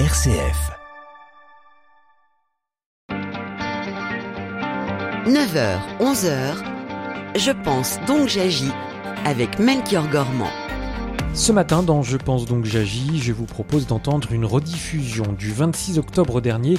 RCF. 9h, 11h, je pense donc j'agis avec Melchior Gormand. Ce matin, dans Je pense donc j'agis, je vous propose d'entendre une rediffusion du 26 octobre dernier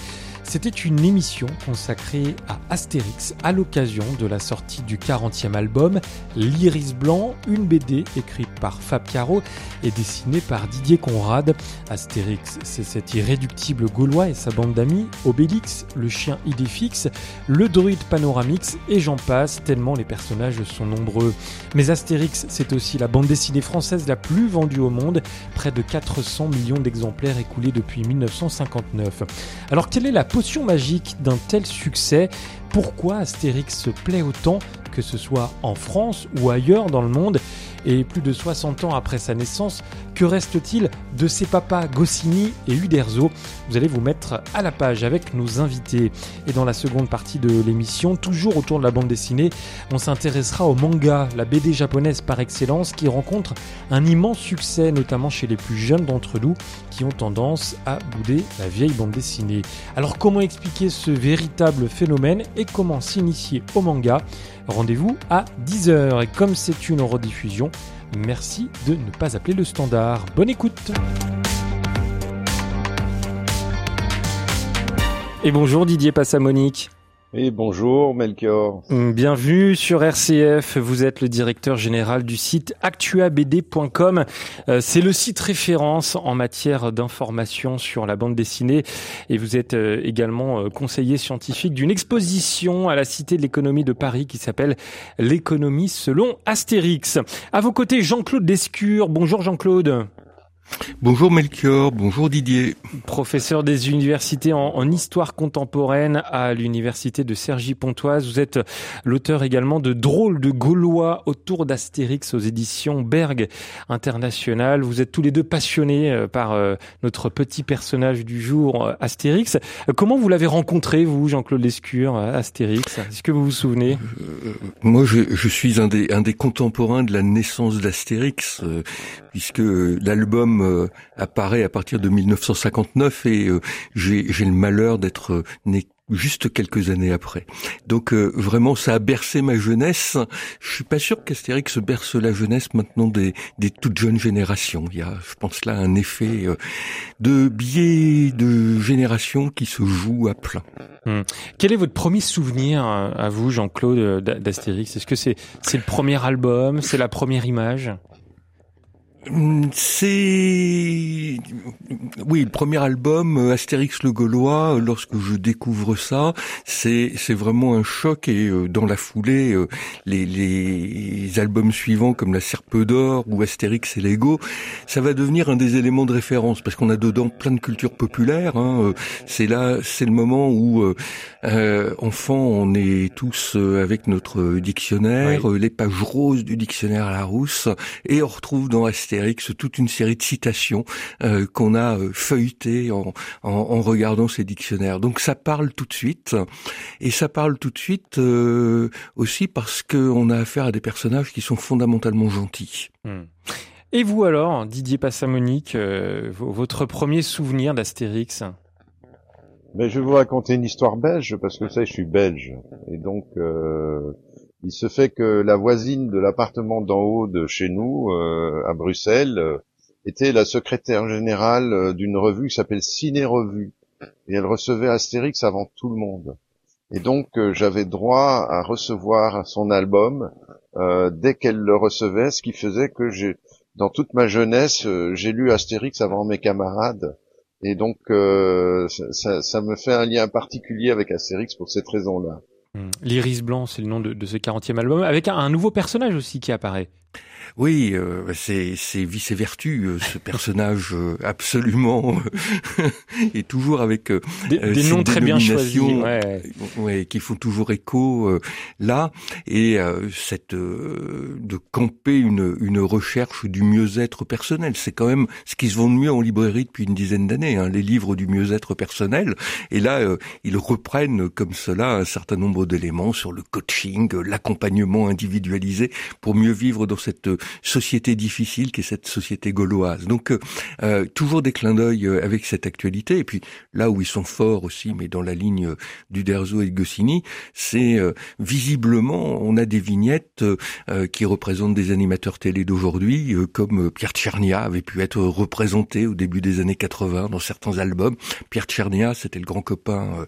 c'était une émission consacrée à Astérix à l'occasion de la sortie du 40e album L'Iris Blanc, une BD écrite par Fab Caro et dessinée par Didier Conrad. Astérix, c'est cet irréductible gaulois et sa bande d'amis, Obélix, le chien Idéfix, le druide Panoramix et j'en passe, tellement les personnages sont nombreux. Mais Astérix, c'est aussi la bande dessinée française la plus vendue au monde, près de 400 millions d'exemplaires écoulés depuis 1959. Alors quelle est la potion magique d'un tel succès Pourquoi Astérix se plaît autant, que ce soit en France ou ailleurs dans le monde et plus de 60 ans après sa naissance, que reste-t-il de ses papas Goscinny et Uderzo? Vous allez vous mettre à la page avec nos invités. Et dans la seconde partie de l'émission, toujours autour de la bande dessinée, on s'intéressera au manga, la BD japonaise par excellence, qui rencontre un immense succès, notamment chez les plus jeunes d'entre nous, qui ont tendance à bouder la vieille bande dessinée. Alors comment expliquer ce véritable phénomène et comment s'initier au manga? Rendez-vous à 10h. Et comme c'est une rediffusion, merci de ne pas appeler le standard. Bonne écoute Et bonjour Didier Passamonique. Bonjour Melchior. Mm, bienvenue sur RCF. Vous êtes le directeur général du site actuabd.com. Euh, c'est le site référence en matière d'information sur la bande dessinée et vous êtes euh, également euh, conseiller scientifique d'une exposition à la Cité de l'économie de Paris qui s'appelle L'économie selon Astérix. À vos côtés, Jean-Claude Descure. Bonjour Jean-Claude. Bonjour Melchior, bonjour Didier. Professeur des universités en, histoire contemporaine à l'université de Cergy-Pontoise. Vous êtes l'auteur également de Drôles de Gaulois autour d'Astérix aux éditions Berg International. Vous êtes tous les deux passionnés euh, par euh, notre petit personnage du jour, euh, Astérix. Comment vous l'avez rencontré, vous, Jean-Claude Lescure, Astérix? Est-ce que vous vous souvenez? Moi, je, je, suis un des, un des contemporains de la naissance d'Astérix, puisque l'album euh, apparaît à partir de 1959 et euh, j'ai le malheur d'être euh, né juste quelques années après. Donc vraiment, ça a bercé ma jeunesse. Je suis pas sûr qu'Astérix berce la jeunesse maintenant des, toutes jeunes générations. Il y a, je pense là, un effet de biais de génération qui se joue à plein. Hmm. Quel est votre premier souvenir à vous, Jean-Claude, d'Astérix? Est-ce que c'est c'est le premier album, c'est la première image? C'est oui le premier album euh, Astérix le Gaulois. Euh, lorsque je découvre ça, c'est c'est vraiment un choc et euh, dans la foulée les, les albums suivants comme La Serpe d'or ou Astérix et Lego, ça va devenir un des éléments de référence parce qu'on a dedans plein de culture populaire. Hein. C'est là c'est le moment où euh, enfant on est tous avec notre dictionnaire, les pages roses du dictionnaire à la rousse et on retrouve dans Astérix toute une série de citations euh, qu'on a euh, feuilletées en, en, regardant ces dictionnaires. Donc ça parle tout de suite, et ça parle tout de suite euh, aussi parce qu'on a affaire à des personnages qui sont fondamentalement gentils. Hmm. Et vous alors, Didier Passamonique, votre premier souvenir d'Astérix? Ben, Je vais vous raconter une histoire belge, parce que ça, je suis belge. Et donc, il se fait que la voisine de l'appartement d'en haut de chez nous, euh, à Bruxelles, euh, était la secrétaire générale euh, d'une revue qui s'appelle Ciné Revue. Et elle recevait Astérix avant tout le monde. Et donc j'avais droit à recevoir son album dès qu'elle le recevait, ce qui faisait que j'ai, dans toute ma jeunesse, j'ai lu Astérix avant mes camarades. Et donc ça, ça me fait un lien particulier avec Astérix pour cette raison-là. L'Iris Blanc, c'est le nom de, de ce 40e album, avec un, nouveau personnage aussi qui apparaît. Oui, euh, c'est c'est Vice et Vertu, euh, ce personnage euh, absolument et toujours avec des, des noms très bien choisis, ouais. qui font toujours écho là et cette de camper une une recherche du mieux-être personnel. C'est quand même ce qui se vend de mieux en librairie depuis une dizaine d'années, hein, les livres du mieux-être personnel. Et là, ils reprennent comme cela un certain nombre d'éléments sur le coaching, l'accompagnement individualisé pour mieux vivre dans cette société difficile qui est cette société gauloise. Donc toujours des clins d'œil avec cette actualité. Et puis là où ils sont forts aussi, mais dans la ligne du Derzo et de Goscinny, c'est visiblement on a des vignettes qui représentent des animateurs télé d'aujourd'hui, comme Pierre Tchernia avait pu être représenté au début des années 80 dans certains albums. Pierre Tchernia, c'était le grand copain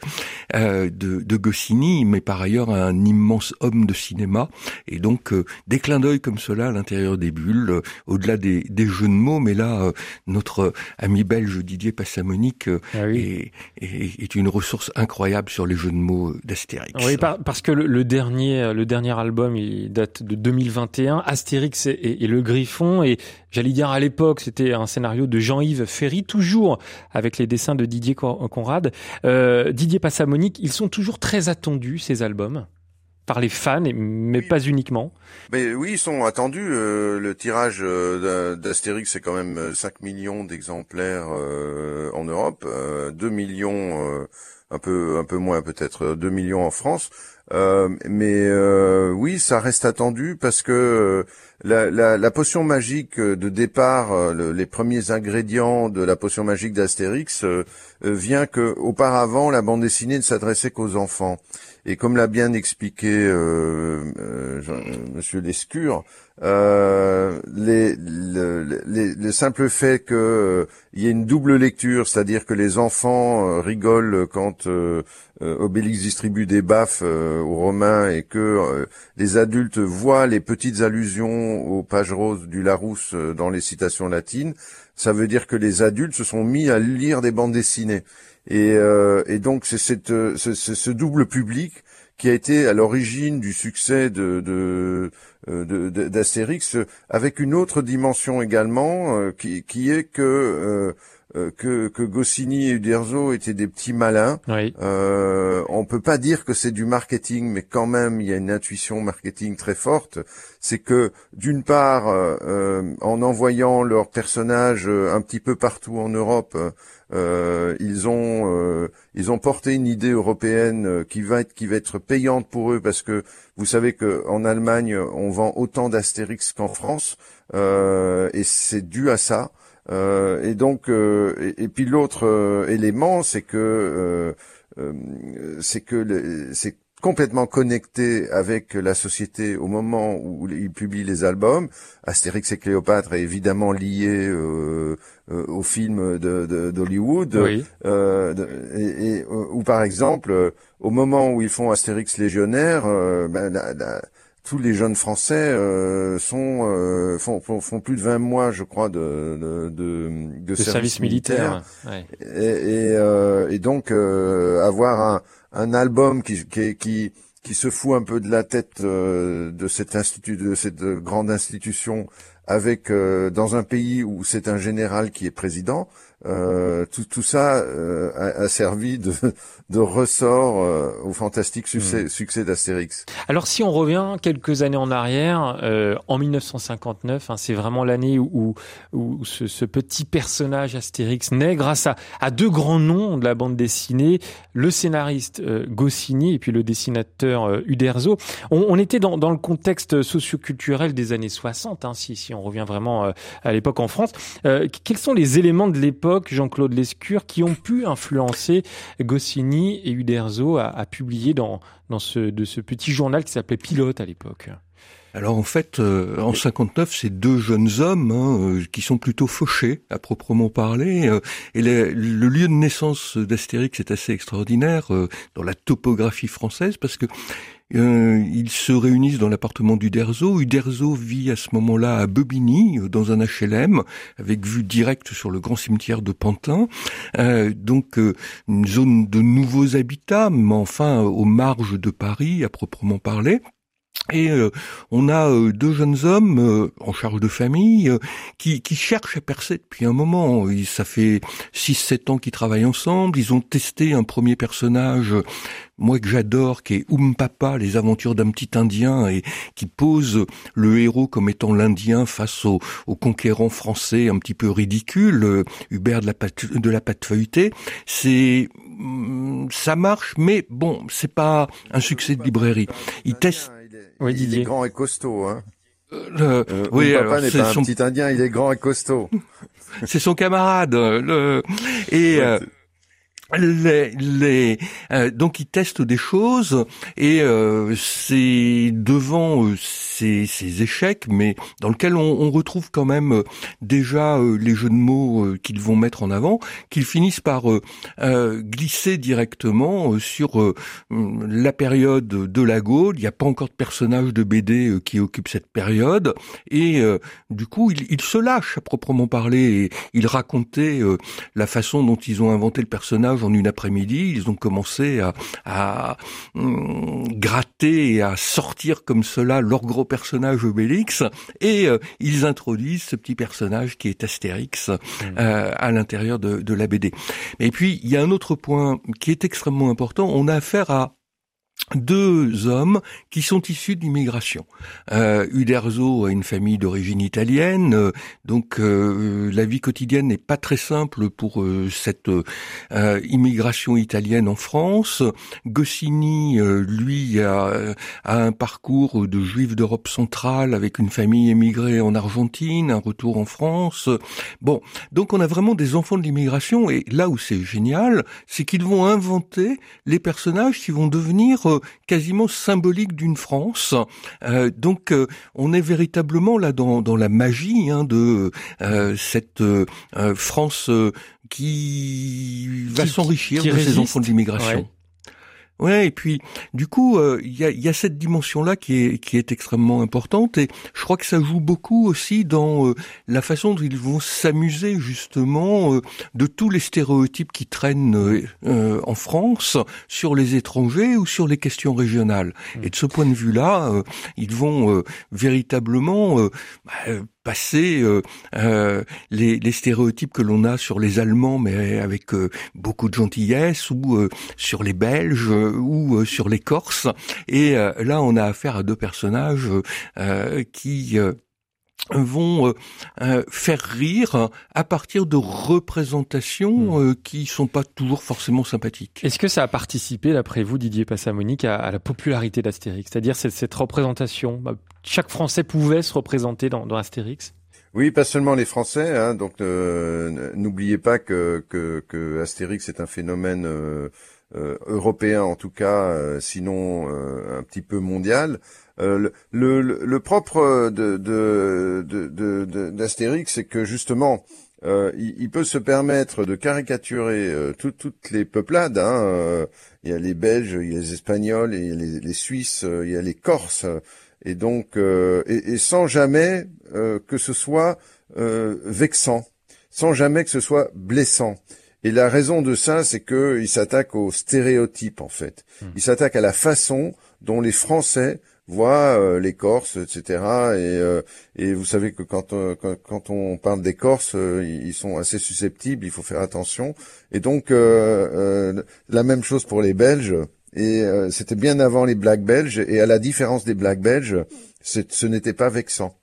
de, de Goscinny, mais par ailleurs un immense homme de cinéma. Et donc euh, des clins d'œil comme cela à l'intérieur des bulles, euh, au-delà des, des, jeux de mots. Mais là, euh, notre ami belge Didier Passamonique ah est, est, une ressource incroyable sur les jeux de mots d'Astérix. Oui, parce que le, dernier, le dernier album, il date de 2021, Astérix et, et le Griffon. Et j'allais dire à l'époque, c'était un scénario de Jean-Yves Ferry, toujours avec les dessins de Didier Conrad. Euh, Didier Passamonique, ils sont toujours très attendus, ces albums par les fans, mais pas uniquement. Mais oui, ils sont attendus. Euh, le tirage euh, d'Astérix, c'est quand même 5 euh, millions d'exemplaires en Europe, 2 millions, un peu un peu moins peut-être, 2 millions en France. mais oui, ça reste attendu parce que la, la, la, potion magique de départ, les premiers ingrédients de la potion magique d'Astérix, vient que auparavant la bande dessinée ne s'adressait qu'aux enfants. Et comme l'a bien expliqué euh, euh, Monsieur Lescure, euh, le, simple fait qu'il euh, y ait une double lecture, c'est-à-dire que les enfants rigolent quand Obélix distribue des baffes aux Romains et que les adultes voient les petites allusions aux pages roses du Larousse dans les citations latines, ça veut dire que les adultes se sont mis à lire des bandes dessinées. Et, euh, et donc c'est cette, ce, double public qui a été à l'origine du succès de, de, euh, d'Astérix, avec une autre dimension également, euh, qui, qui, est que que, que Goscinny et Uderzo étaient des petits malins. Oui. Euh, on peut pas dire que c'est du marketing, mais quand même il y a une intuition marketing très forte. C'est que d'une part, en envoyant leurs personnages un petit peu partout en Europe, euh, ils ont euh, ils ont porté une idée européenne euh, qui va être qui va être payante pour eux parce que vous savez que en Allemagne on vend autant d'Astérix qu'en France et c'est dû à ça. Et donc et, puis l'autre élément c'est que c'est que c'est complètement connecté avec la société au moment où il publie les albums. Astérix et Cléopâtre est évidemment lié euh, euh, au film d'Hollywood. De, oui. euh, et, ou par exemple, au moment où ils font Astérix légionnaire, euh, ben, tous les jeunes Français euh, sont font, font, plus de 20 mois, je crois, de, de, de, de service, militaire. Ouais. Et, et, et, donc avoir un un album qui, qui, qui, qui se fout un peu de la tête euh, de cet institut, de cette grande institution, avec euh, dans un pays où c'est un général qui est président, euh, tout, tout ça euh, a, a, servi de, de ressort euh, au fantastique succès, hmm. succès d'Astérix. Alors si on revient quelques années en arrière, euh, en 1959, hein, c'est vraiment l'année où, où ce, ce, petit personnage Astérix naît grâce à, à, deux grands noms de la bande dessinée, le scénariste Goscinny et puis le dessinateur Uderzo. On, on était dans, dans, le contexte socioculturel des années 60, hein, si, si on revient vraiment à l'époque en France. quels sont les éléments de l'époque Jean-Claude Lescure, qui ont pu influencer Goscinny et Uderzo à, publier dans, de ce petit journal qui s'appelait Pilote à l'époque alors en fait, euh, en 59, c'est deux jeunes hommes hein, euh, qui sont plutôt fauchés, à proprement parler. Euh, et le, lieu de naissance d'Astérix est assez extraordinaire dans la topographie française parce que euh, ils se réunissent dans l'appartement d'Uderzo. Uderzo vit à ce moment-là à Bobigny, euh, dans un HLM, avec vue directe sur le grand cimetière de Pantin. Euh, donc une zone de nouveaux habitats, mais enfin aux marges de Paris, à proprement parler. Et euh, on a euh, deux jeunes hommes euh, en charge de famille qui, qui, cherchent à percer depuis un moment. ça fait 6-7 ans qu'ils travaillent ensemble. Ils ont testé un premier personnage, moi que j'adore, qui est Oum Papa, les aventures d'un petit Indien, et qui pose le héros comme étant l'Indien face au, au, conquérant français un petit peu ridicule, Hubert de la pâte, de la pâte feuilletée. C'est mm, ça marche, mais bon, c'est pas un succès de librairie. Ils testent oui, il est grand et costaud, hein. Euh, oui, mon papa n'est pas un petit Indien, il est grand et costaud. c'est son camarade. Le... Et les, les euh, donc ils testent des choses et euh, c'est devant euh, ces, ces, échecs, mais dans lequel on, on retrouve quand même euh, déjà les jeux de mots qu'ils vont mettre en avant, qu'ils finissent par glisser directement sur la période de la Gaule. Il n'y a pas encore de personnage de BD qui occupe cette période et du coup ils, ils, se lâchent à proprement parler et ils racontaient la façon dont ils ont inventé le personnage en une après-midi, ils ont commencé à, à hum, gratter et à sortir comme cela leur gros personnage Obélix, et euh, ils introduisent ce petit personnage qui est Astérix mmh. euh, à l'intérieur de, de la BD. Et puis, il y a un autre point qui est extrêmement important, on a affaire à deux hommes qui sont issus d'immigration. Euh, Uderzo a une famille d'origine italienne, euh, donc euh, la vie quotidienne n'est pas très simple pour euh, cette immigration italienne en France. Goscinny, lui, a, a, un parcours de juif d'Europe centrale avec une famille émigrée en Argentine, un retour en France. Bon, donc on a vraiment des enfants de l'immigration, et là où c'est génial, c'est qu'ils vont inventer les personnages qui vont devenir quasiment symbolique d'une France. Euh, donc euh, on est véritablement là dans, dans la magie hein, de euh, cette France qui va s'enrichir de ses enfants de l'immigration. Ouais, et puis du coup, euh, il y, a, y, a, cette dimension-là qui est, qui est extrêmement importante, et je crois que ça joue beaucoup aussi dans euh, la façon dont ils vont s'amuser justement euh, de tous les stéréotypes qui traînent en France sur les étrangers ou sur les questions régionales. Mmh. Et de ce point de vue-là, ils vont véritablement bah, passer euh, euh, les, stéréotypes que l'on a sur les Allemands, mais avec euh, beaucoup de gentillesse, ou sur les Belges, ou sur les Corses. Et là, on a affaire à deux personnages qui vont faire rire à partir de représentations hmm. qui sont pas toujours forcément sympathiques. Est-ce que ça a participé, d'après vous, Didier Passamonique, à, à la popularité d'Astérix? C'est-à-dire cette, cette représentation bah, chaque Français pouvait se représenter dans, dans Astérix? Oui, pas seulement les Français. Hein, donc euh, n'oubliez pas que, que, que, Astérix est un phénomène euh, euh, européen en tout cas, sinon un petit peu mondial. Le, le, le, propre de, de, d'Astérix, c'est que justement, il, il, peut se permettre de caricaturer toutes les peuplades. Hein, il y a les Belges, il y a les Espagnols, il y a les, les Suisses, il y a les Corses et donc euh, et, sans jamais euh, que ce soit euh, vexant, sans jamais que ce soit blessant. Et la raison de ça, c'est que il s'attaque aux stéréotypes en fait. Hmm. Il s'attaque à la façon dont les Français voient les Corses, etc. Et, et vous savez que quand, quand, on parle des Corses, ils sont assez susceptibles, il faut faire attention. Et donc la même chose pour les Belges et euh, c'était bien avant les Blacks belges, et à la différence des Blacks belges, ce n'était pas vexant.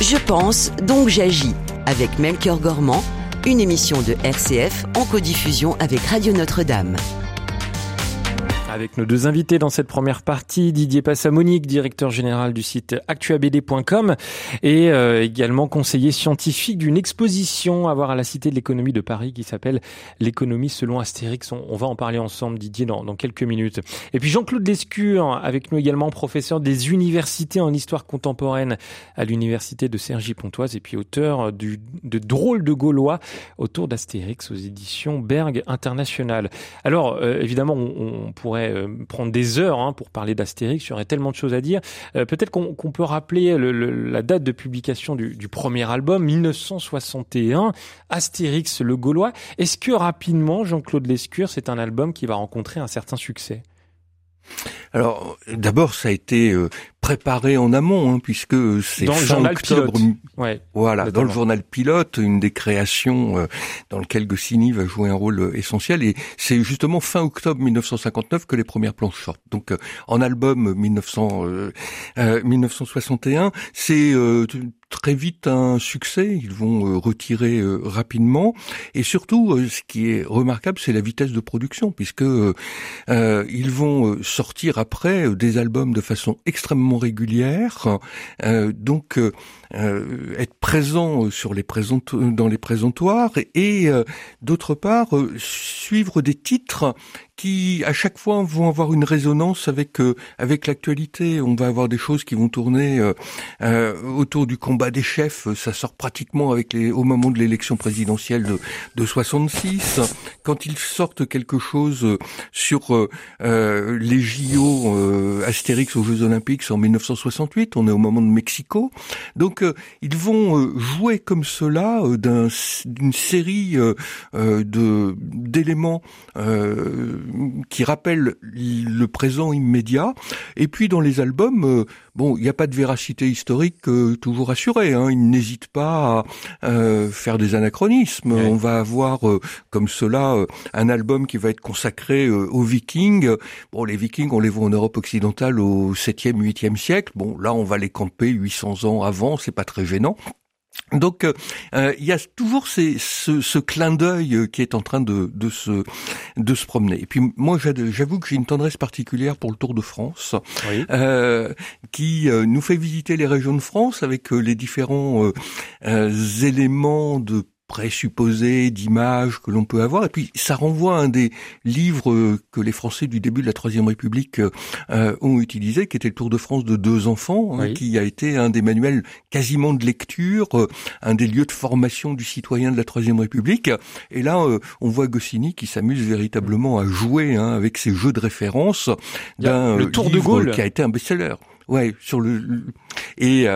Je pense, donc j'agis, avec Melchior Gormand, une émission de RCF en codiffusion avec Radio Notre-Dame. Avec nos deux invités dans cette première partie, Didier Passamonique, directeur général du site actuabd.com et euh, également conseiller scientifique d'une exposition à voir à la Cité de l'économie de Paris qui s'appelle L'économie selon Astérix. On, va en parler ensemble, Didier, dans, quelques minutes. Et puis Jean-Claude Lescure, avec nous également professeur des universités en histoire contemporaine à l'université de Cergy-Pontoise et puis auteur du, de Drôles de Gaulois autour d'Astérix aux éditions Berg International. Alors, euh, évidemment, on pourrait euh, prendre des heures hein, pour parler d'Astérix. Il y aurait tellement de choses à dire. Euh, peut-être qu'on peut rappeler la date de publication du, du, premier album, 1961, Astérix le Gaulois. Est-ce que rapidement, Jean-Claude Lescure, c'est un album qui va rencontrer un certain succès? Alors, d'abord, ça a été euh, préparé en amont, hein, puisque c'est fin octobre. Ouais, voilà, dans le journal pilote, une des créations euh, dans lequel Goscinny va jouer un rôle euh, essentiel. Et c'est justement fin octobre 1959 que les premières planches sortent. Donc, en album 1900, 1961, c'est très vite un succès, ils vont retirer rapidement, et surtout, ce qui est remarquable, c'est la vitesse de production, puisque ils vont sortir après des albums de façon extrêmement régulière, donc être présent sur les dans les présentoirs et, d'autre part suivre des titres qui à chaque fois vont avoir une résonance avec euh, avec l'actualité. On va avoir des choses qui vont tourner euh, euh, autour du combat des chefs. Ça sort pratiquement avec les au moment de l'élection présidentielle de, de 66. Quand ils sortent quelque chose sur les JO Astérix aux Jeux Olympiques en 1968, on est au moment de Mexico. Donc ils vont jouer comme cela d'une série de d'éléments qui rappelle le présent immédiat. Et puis dans les albums, euh, bon, il n'y a pas de véracité historique euh, toujours assurée. Hein. Ils n'hésitent pas à euh, faire des anachronismes. On va avoir comme cela un album qui va être consacré aux Vikings. Bon, les Vikings, on les voit en Europe occidentale au 7e, 8e siècle. Bon, là, on va les camper 800 ans avant, c'est pas très gênant. Donc euh, il y a toujours ces, ce, ce, clin d'œil euh, qui est en train de, de, se, de se promener. Et puis moi j'avoue que j'ai une tendresse particulière pour le Tour de France, euh, qui euh, nous fait visiter les régions de France avec les différents éléments de présupposés, d'images que l'on peut avoir. Et puis ça renvoie à un des livres euh, que les Français du début de la Troisième République euh, ont utilisé, qui était le Tour de France de deux enfants, hein, qui a été un des manuels quasiment de lecture, euh, un des lieux de formation du citoyen de la Troisième République. Et là, on voit Goscinny qui s'amuse véritablement à jouer hein, avec ces jeux de référence d'un Tour de Gaulle qui a été un best-seller. Ouais, sur le et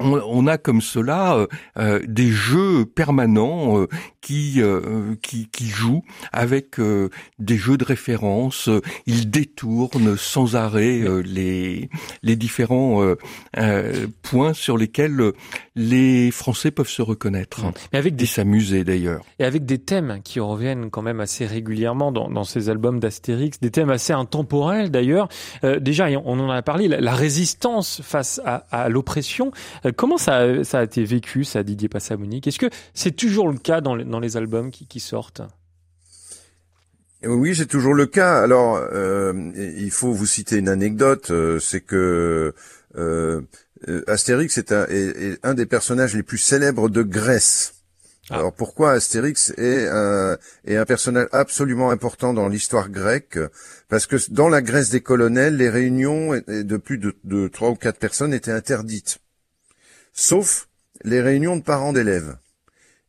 on, a comme cela euh, euh, des jeux permanents euh, qui, qui, qui jouent avec des jeux de référence. Ils détournent sans arrêt les les différents points sur lesquels les Français peuvent se reconnaître. Mais avec des s'amuser d'ailleurs. Et avec des thèmes qui reviennent quand même assez régulièrement dans, dans ces albums d'Astérix, des thèmes assez intemporels d'ailleurs. déjà, on en a parlé, la, résistance face à, à l'oppression. Euh, comment ça a, ça a été vécu, ça, Didier Passamonique Est-ce que c'est toujours le cas dans les, dans les albums qui, qui sortent? Oui, c'est toujours le cas. Alors, euh, il faut vous citer une anecdote, euh, c'est que euh, Astérix est un, est un, des personnages les plus célèbres de Grèce. Ah. Alors pourquoi Astérix est un, est un personnage absolument important dans l'histoire grecque? Parce que dans la Grèce des colonels, les réunions de plus de trois ou quatre personnes étaient interdites, sauf les réunions de parents d'élèves.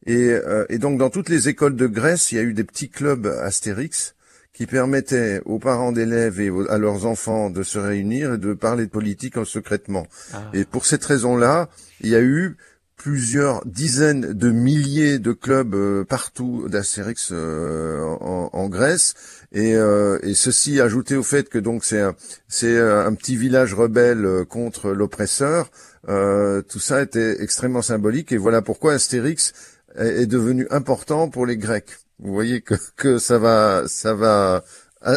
Et, euh, et, donc dans toutes les écoles de Grèce, il y a eu des petits clubs Astérix qui permettaient aux parents d'élèves et à leurs enfants de se réunir et de parler de politique en secrètement. Ah. Et pour cette raison-là, il y a eu plusieurs dizaines de milliers de clubs euh, partout d'Astérix euh, en, Grèce et, euh, et, ceci ajouté au fait que donc c'est un, c'est un petit village rebelle contre l'oppresseur tout ça était extrêmement symbolique. Et voilà pourquoi Astérix est, devenu important pour les Grecs. Vous voyez que, que ça va ça va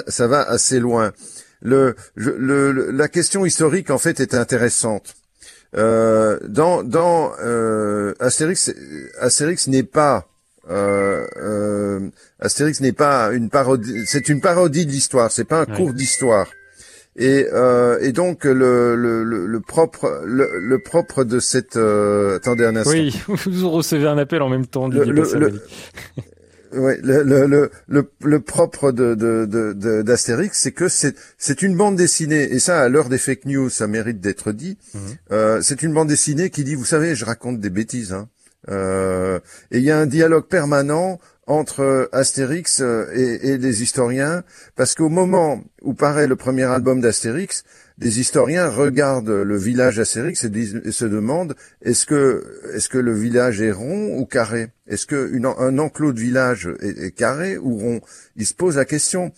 ça va assez loin. Le, le la question historique en fait est intéressante. Euh, dans dans euh, Astérix, Astérix n'est pas euh, euh, Astérix n'est pas une parodie, c'est une parodie de l'histoire, c'est pas un cours d'histoire. Et, euh, et donc le, le, le, propre le, le, propre de cette euh, attendez un instant. Oui, vous recevez un appel en même temps. Le, oui, le, le, le, le, propre de, de, d'Astérix, c'est que c'est, c'est une bande dessinée, et ça, à l'heure des fake news, ça mérite d'être dit. Mhm. Euh, c'est une bande dessinée qui dit, vous savez, je raconte des bêtises, hein. Euh, et il y a un dialogue permanent entre Astérix euh, et, les historiens, parce qu'au moment où paraît le premier album d'Astérix, des historiens regardent le village Astérix et, se demandent est-ce que est-ce que le village est rond ou carré? Est-ce que un enclos de village est, carré ou rond? Ils se posent la question.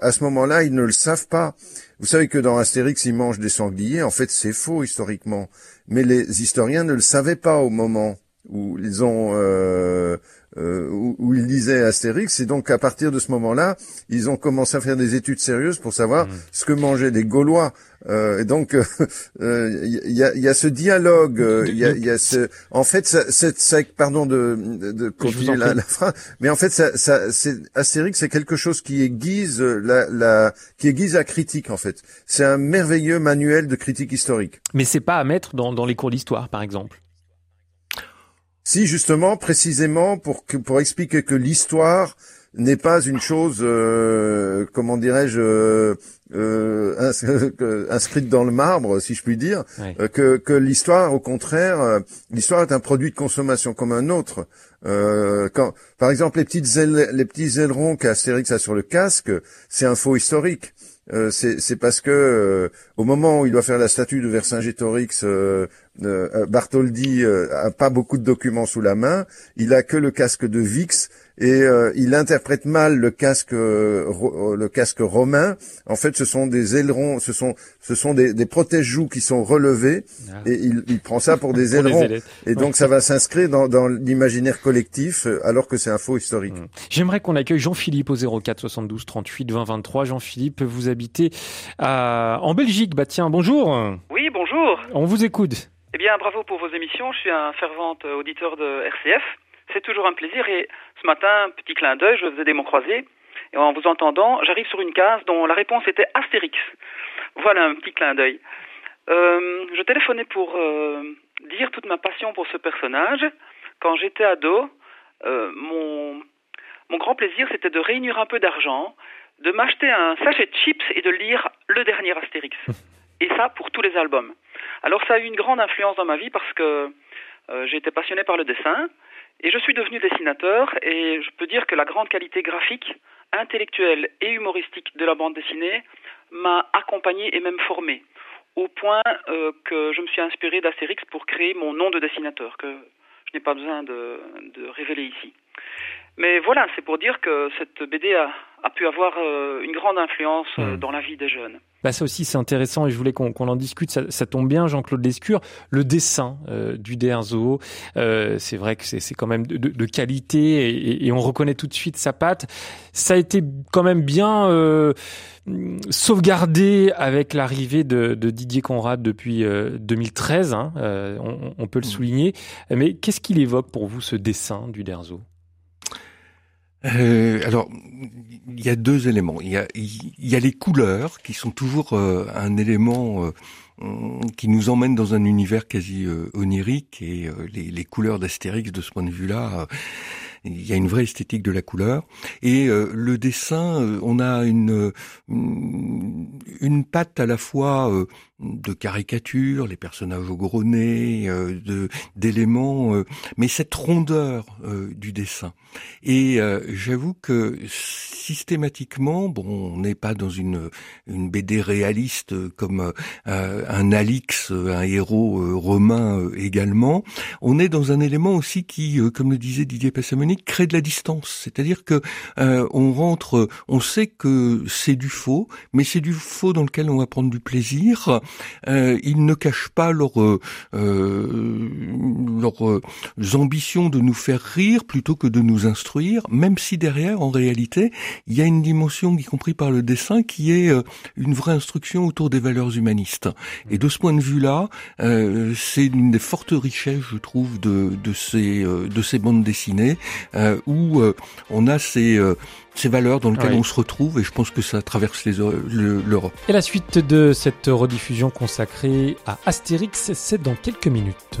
À ce moment-là, ils ne le savent pas. Vous savez que dans Astérix, ils mangent des sangliers. En fait, c'est faux historiquement. Mais les historiens ne le savaient pas au moment où ils ont euh, euh, où, ils lisaient Astérix. Et donc à partir de ce moment-là, ils ont commencé à faire des études sérieuses pour savoir mmh. ce que mangeaient les Gaulois. Euh, et donc il y, a, y, a, ce dialogue, il y a, y a, ce, en fait, ça, ça, pardon de, de, continuer la, la, phrase, mais en fait, ça, ça, c'est Astérix, c'est quelque chose qui aiguise la, la, qui aiguise la critique en fait. C'est un merveilleux manuel de critique historique. Mais c'est pas à mettre dans, dans les cours d'histoire, par exemple. Si justement, précisément pour que, pour expliquer que l'histoire n'est pas une chose, euh, comment dirais-je, euh, euh inscrite dans le marbre, si je puis dire, euh, que, que l'histoire, au contraire, l'histoire est un produit de consommation comme un autre. quand, par exemple, les petites les petits ailerons qu'Astérix a sur le casque, c'est un faux historique. Euh, c'est parce que euh, au moment où il doit faire la statue de Vercingétorix, euh, euh Bartholdi a pas beaucoup de documents sous la main. Il a que le casque de Vix et euh, il interprète mal le casque euh, euh, le casque romain. En fait, ce sont des ailerons, ce sont ce sont des, des protège-joues qui sont relevés ah. et il, il, prend ça pour des ailerons. et donc ça va s'inscrire dans, dans l'imaginaire collectif alors que c'est un faux historique. Mmh. J'aimerais qu'on accueille Jean-Philippe au 04 72 38 20 23. Jean-Philippe, vous habitez à... en Belgique. Bah tiens, bonjour. Oui, bonjour. On vous écoute. Eh bien, bravo pour vos émissions. Je suis un fervent auditeur de RCF. C'est toujours un plaisir et ce matin, petit clin d'œil, je faisais des mots croisés et en vous entendant, j'arrive sur une case dont la réponse était Astérix. Voilà un petit clin d'œil. Euh, je téléphonais pour euh, dire toute ma passion pour ce personnage. Quand j'étais ado, euh, mon, mon grand plaisir c'était de réunir un peu d'argent, de m'acheter un sachet de chips et de lire le dernier Astérix. Et ça pour tous les albums. Alors ça a eu une grande influence dans ma vie parce que j'ai été passionné par le dessin et je suis devenu dessinateur et je peux dire que la grande qualité graphique, intellectuelle et humoristique de la bande dessinée m'a accompagné et même formé, au point euh, que je me suis inspiré d'Astérix pour créer mon nom de dessinateur, que je n'ai pas besoin de, révéler ici. Mais voilà, c'est pour dire que cette BD a, a pu avoir euh, une grande influence euh, hmm. dans la vie des jeunes. Bah ça aussi c'est intéressant et je voulais qu'on en discute. Ça, ça, tombe bien, Jean-Claude Lescure, le dessin euh, du Derzo, euh, c'est vrai que c'est quand même de, de, qualité et, et, on reconnaît tout de suite sa patte. Ça a été quand même bien euh, sauvegardé avec l'arrivée de, de, Didier Conrad depuis 2013, hein, on, on, peut le hmm. souligner. Mais qu'est-ce qu'il évoque pour vous ce dessin du Derzo euh, alors, il y a deux éléments. Il y a, il y a les couleurs qui sont toujours euh, un élément euh, qui nous emmène dans un univers quasi euh, onirique et les, les, couleurs d'Astérix de ce point de vue-là il y a une vraie esthétique de la couleur. Et euh, le dessin, euh, on a une, une patte à la fois euh, de caricature, les personnages gros nez, de d'éléments, mais cette rondeur du dessin. Et j'avoue que systématiquement, bon, on n'est pas dans une une BD réaliste comme un Alix, un héros romain également. On est dans un élément aussi qui, comme le disait Didier Passamoni, crée de la distance. C'est-à-dire que euh, on rentre, on sait que c'est du faux, mais c'est du faux dans lequel on va prendre du plaisir. Euh, ils ne cachent pas leur euh, leurs euh, ambitions de nous faire rire plutôt que de nous instruire, même si derrière, en réalité, il y a une dimension, y compris par le dessin, qui est une vraie instruction autour des valeurs humanistes. Et de ce point de vue-là, c'est une des fortes richesses, je trouve, de, de ces de ces bandes dessinées, euh, où euh, on a ces, euh, ces valeurs dans lesquelles on se retrouve et je pense que ça traverse l'Europe. Et la suite de cette rediffusion consacrée à Astérix, c'est dans quelques minutes.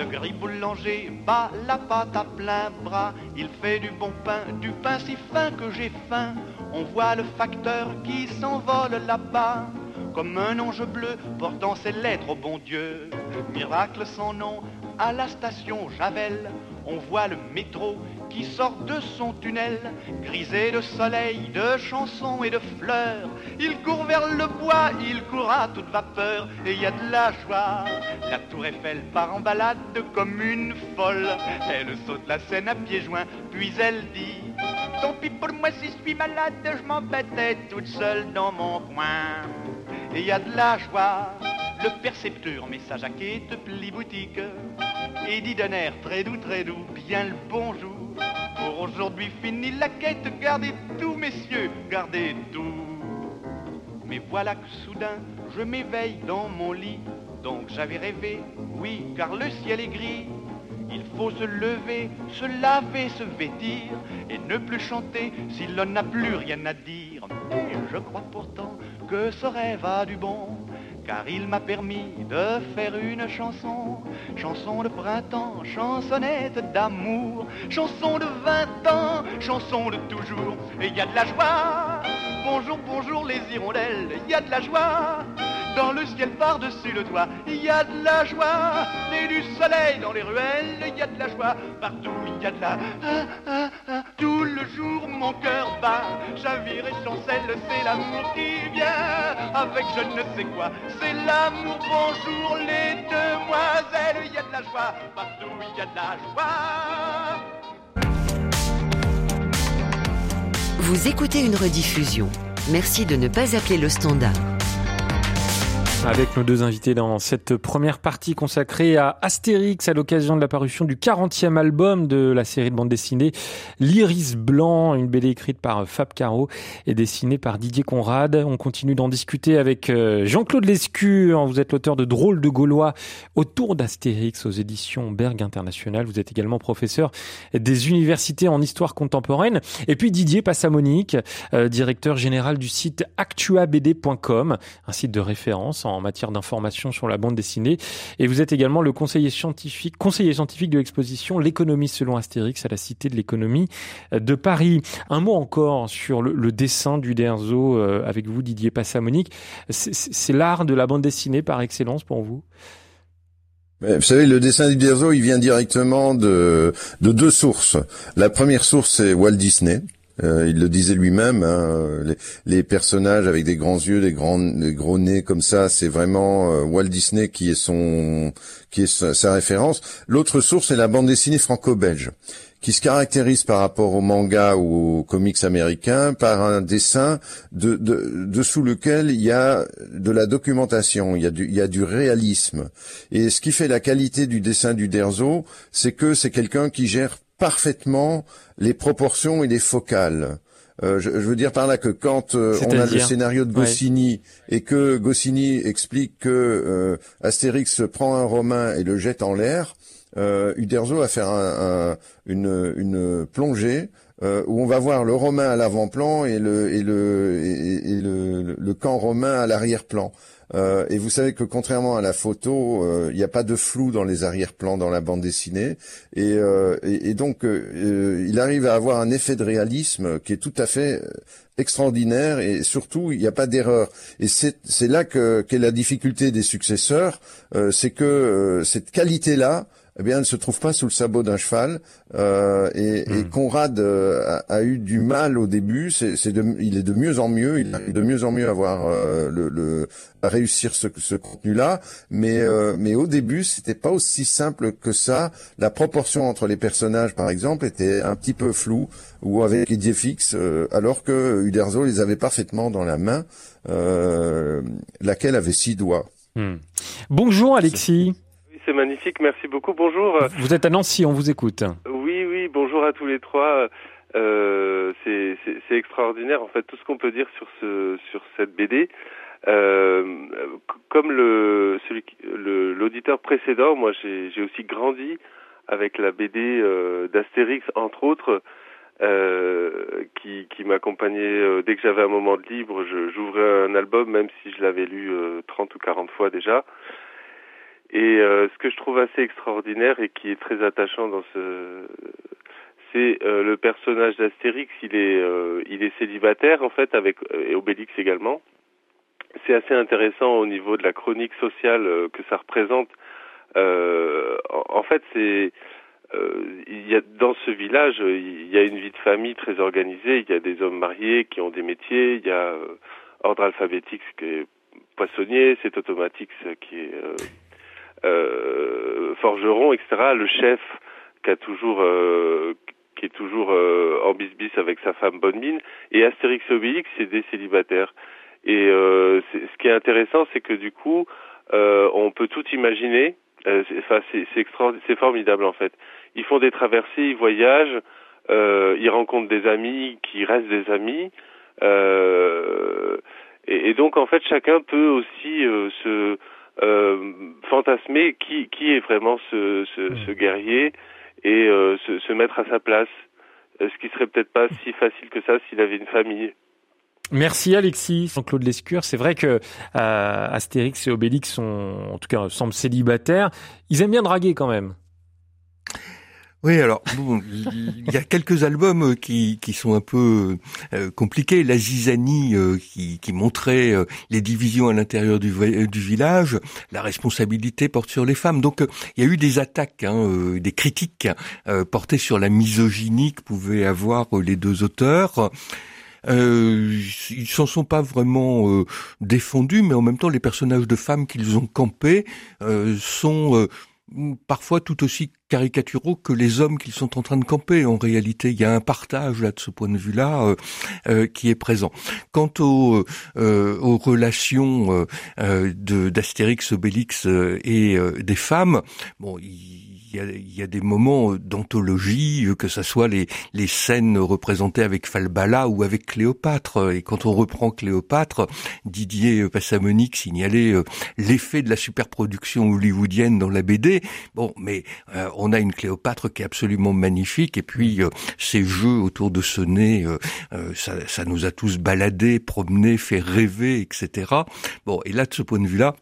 Le gris boulanger bat la pâte à plein bras. Il fait du bon pain, du pain si fin que j'ai faim. On voit le facteur qui s'envole là-bas. Comme un ange bleu portant ses lettres au bon Dieu. Miracle sans nom à la station Javel. On voit le métro qui sort de son tunnel, grisé de soleil, de chansons et de fleurs. Il court vers le bois, il court à toute vapeur, et il y a de la joie. La tour Eiffel part en balade comme une folle. Elle saute la scène à pieds joints, puis elle dit Tant pis pour moi si je suis malade, je m'embêtais toute seule dans mon coin. Et il y a de la joie. Le percepteur met sa jaquette pli boutique et dit d'un air très doux, très doux, bien le bonjour. Pour aujourd'hui fini la quête, gardez tout, messieurs, gardez tout. Mais voilà que soudain, je m'éveille dans mon lit. Donc j'avais rêvé, oui, car le ciel est gris. Il faut se lever, se laver, se vêtir et ne plus chanter si l'on n'a plus rien à dire. Mais je crois pourtant que ce rêve a du bon car il m'a permis de faire une chanson, chanson de printemps, chansonnette d'amour, chanson de vingt ans, chanson de toujours, et il y a de la joie. Bonjour, bonjour les hirondelles, il y a de la joie. Dans le ciel par-dessus le toit, il y a de la joie. Et du soleil dans les ruelles, il y a de la joie. Partout, il y a de la... Ah, ah, ah. Tout le jour, mon cœur bat. Chavire et chancelle, c'est l'amour qui vient. Avec je ne sais quoi, c'est l'amour. Bonjour les demoiselles, il y a de la joie. Partout, il y a de la joie. Vous écoutez une rediffusion. Merci de ne pas appeler le standard. Avec nos deux invités dans cette première partie consacrée à Astérix à l'occasion de la parution du 40e album de la série de bande dessinée L'Iris Blanc, une BD écrite par Fab Caro et dessinée par Didier Conrad. On continue d'en discuter avec euh, Jean-Claude Lescure. Vous êtes l'auteur de Drôles de Gaulois autour d'Astérix aux éditions Berg International. Vous êtes également professeur des universités en histoire contemporaine. Et puis Didier Passamonique, euh, directeur général du site actuabd.com, un site de référence en matière d'information sur la bande dessinée. Et vous êtes également le conseiller scientifique, conseiller scientifique de l'exposition L'économie selon Astérix à la Cité de l'économie de Paris. Un mot encore sur le, dessin du Derzo euh, avec vous, Didier Passamonique. C'est l'art de la bande dessinée par excellence pour vous? Vous savez, le dessin du Derzo, il vient directement de, de deux sources. La première source, c'est Walt Disney. Euh, il le disait lui-même, hein, les, personnages avec des grands yeux, des grands, des gros nez comme ça, c'est vraiment euh, Walt Disney qui est son, qui est sa, référence. L'autre source est la bande dessinée franco-belge, qui se caractérise par rapport au manga ou aux comics américains par un dessin de, de, dessous lequel il y a de la documentation, il y a du, il y a du réalisme. Et ce qui fait la qualité du dessin du Derzo, c'est que c'est quelqu'un qui gère parfaitement les proportions et les focales. Euh, je, veux dire par là que quand euh, on a le scénario de Goscinny et que Goscinny explique que euh, Astérix prend un Romain et le jette en l'air, Uderzo va faire une, une plongée où on va voir le Romain à l'avant-plan et le et le et, le, le, camp romain à l'arrière-plan. Euh, et vous savez que contrairement à la photo, euh, il n'y a pas de flou dans les arrière-plans dans la bande dessinée. Et, euh, et, donc, il arrive à avoir un effet de réalisme qui est tout à fait extraordinaire et surtout il n'y a pas d'erreur et c'est là que qu'est la difficulté des successeurs c'est que cette qualité là eh bien, elle ne se trouve pas sous le sabot d'un cheval. Euh, et, et, hmm. Conrad euh, a, eu du mal au début. C'est, il est de mieux en mieux. Il arrive de mieux en mieux à avoir euh, le, le, à réussir ce, ce contenu-là. Mais, euh, mais au début, c'était pas aussi simple que ça. La proportion entre les personnages, par exemple, était un petit peu floue ou avec idée fixe, alors que Uderzo les avait parfaitement dans la main, laquelle avait six doigts. Hmm. Bonjour Alexis c'est magnifique, merci beaucoup. Bonjour. Vous êtes à Nancy, on vous écoute. Oui, oui, bonjour à tous les trois. Euh, c'est extraordinaire, en fait, tout ce qu'on peut dire sur ce sur cette BD. Euh, comme le celui l'auditeur précédent, moi j'ai aussi grandi avec la BD euh, d'Astérix, entre autres, euh, qui, qui m'accompagnait euh, dès que j'avais un moment de libre. J'ouvrais un album, même si je l'avais lu 30 ou 40 fois déjà. Et ce que je trouve assez extraordinaire et qui est très attachant dans ce, c'est le personnage d'Astérix. Il est, il est célibataire en fait, avec et Obélix également. C'est assez intéressant au niveau de la chronique sociale que ça représente. en fait, c'est euh, il y a dans ce village, il y a une vie de famille très organisée. Il y a des hommes mariés qui ont des métiers. Il y a euh, ordre alphabétique qui est poissonnier, c'est automatique qui est euh, euh, forgeron, etc. Le chef toujours qui est toujours en bisbis avec sa femme bonne mine. Et Astérix et Obélix, c'est des célibataires. Et ce qui est intéressant, c'est que du coup, on peut tout imaginer. Enfin, c'est formidable en fait ils font des traversées, ils voyagent, euh, ils rencontrent des amis qui restent des amis. Euh, et, donc en fait chacun peut aussi euh, se euh, fantasmer qui, qui est vraiment ce, ce, hmm. ce guerrier et euh, se, se, mettre à sa place. Ce qui serait peut-être pas si facile que ça s'il avait une famille. Merci Alexis, Jean-Claude Lescure. C'est vrai que euh, Astérix et Obélix sont, en tout cas, semblent célibataires. Ils aiment bien draguer quand même. Oui, alors bon, il y a quelques albums euh, qui, qui sont un peu euh, compliqués. La Zizanie euh, qui, qui, montrait les divisions à l'intérieur du, du, village, la responsabilité porte sur les femmes. Donc il y a eu des attaques, hein, des critiques portées sur la misogynie que pouvaient avoir les deux auteurs. Euh, ils s'en sont pas vraiment défendus, mais en même temps, les personnages de femmes qu'ils ont campés sont parfois tout aussi caricaturaux que les hommes qu'ils sont en train de camper. En réalité, il y a un partage là de ce point de vue-là euh, euh, qui est présent. Quant aux, euh, aux relations d'Astérix, Obélix et des femmes, bon, il il y a, des moments d'anthologie, que ce soit les, les scènes représentées avec Falbala ou avec Cléopâtre. Et quand on reprend Cléopâtre, Didier Passamonique signalait euh, l'effet de la superproduction hollywoodienne dans la BD. Bon, mais euh, on a une Cléopâtre qui est absolument magnifique. Et puis euh, ces jeux autour de ce nez, ça, ça nous a tous baladés, promenés, fait rêver, etc. Bon, et là de ce point de vue-là,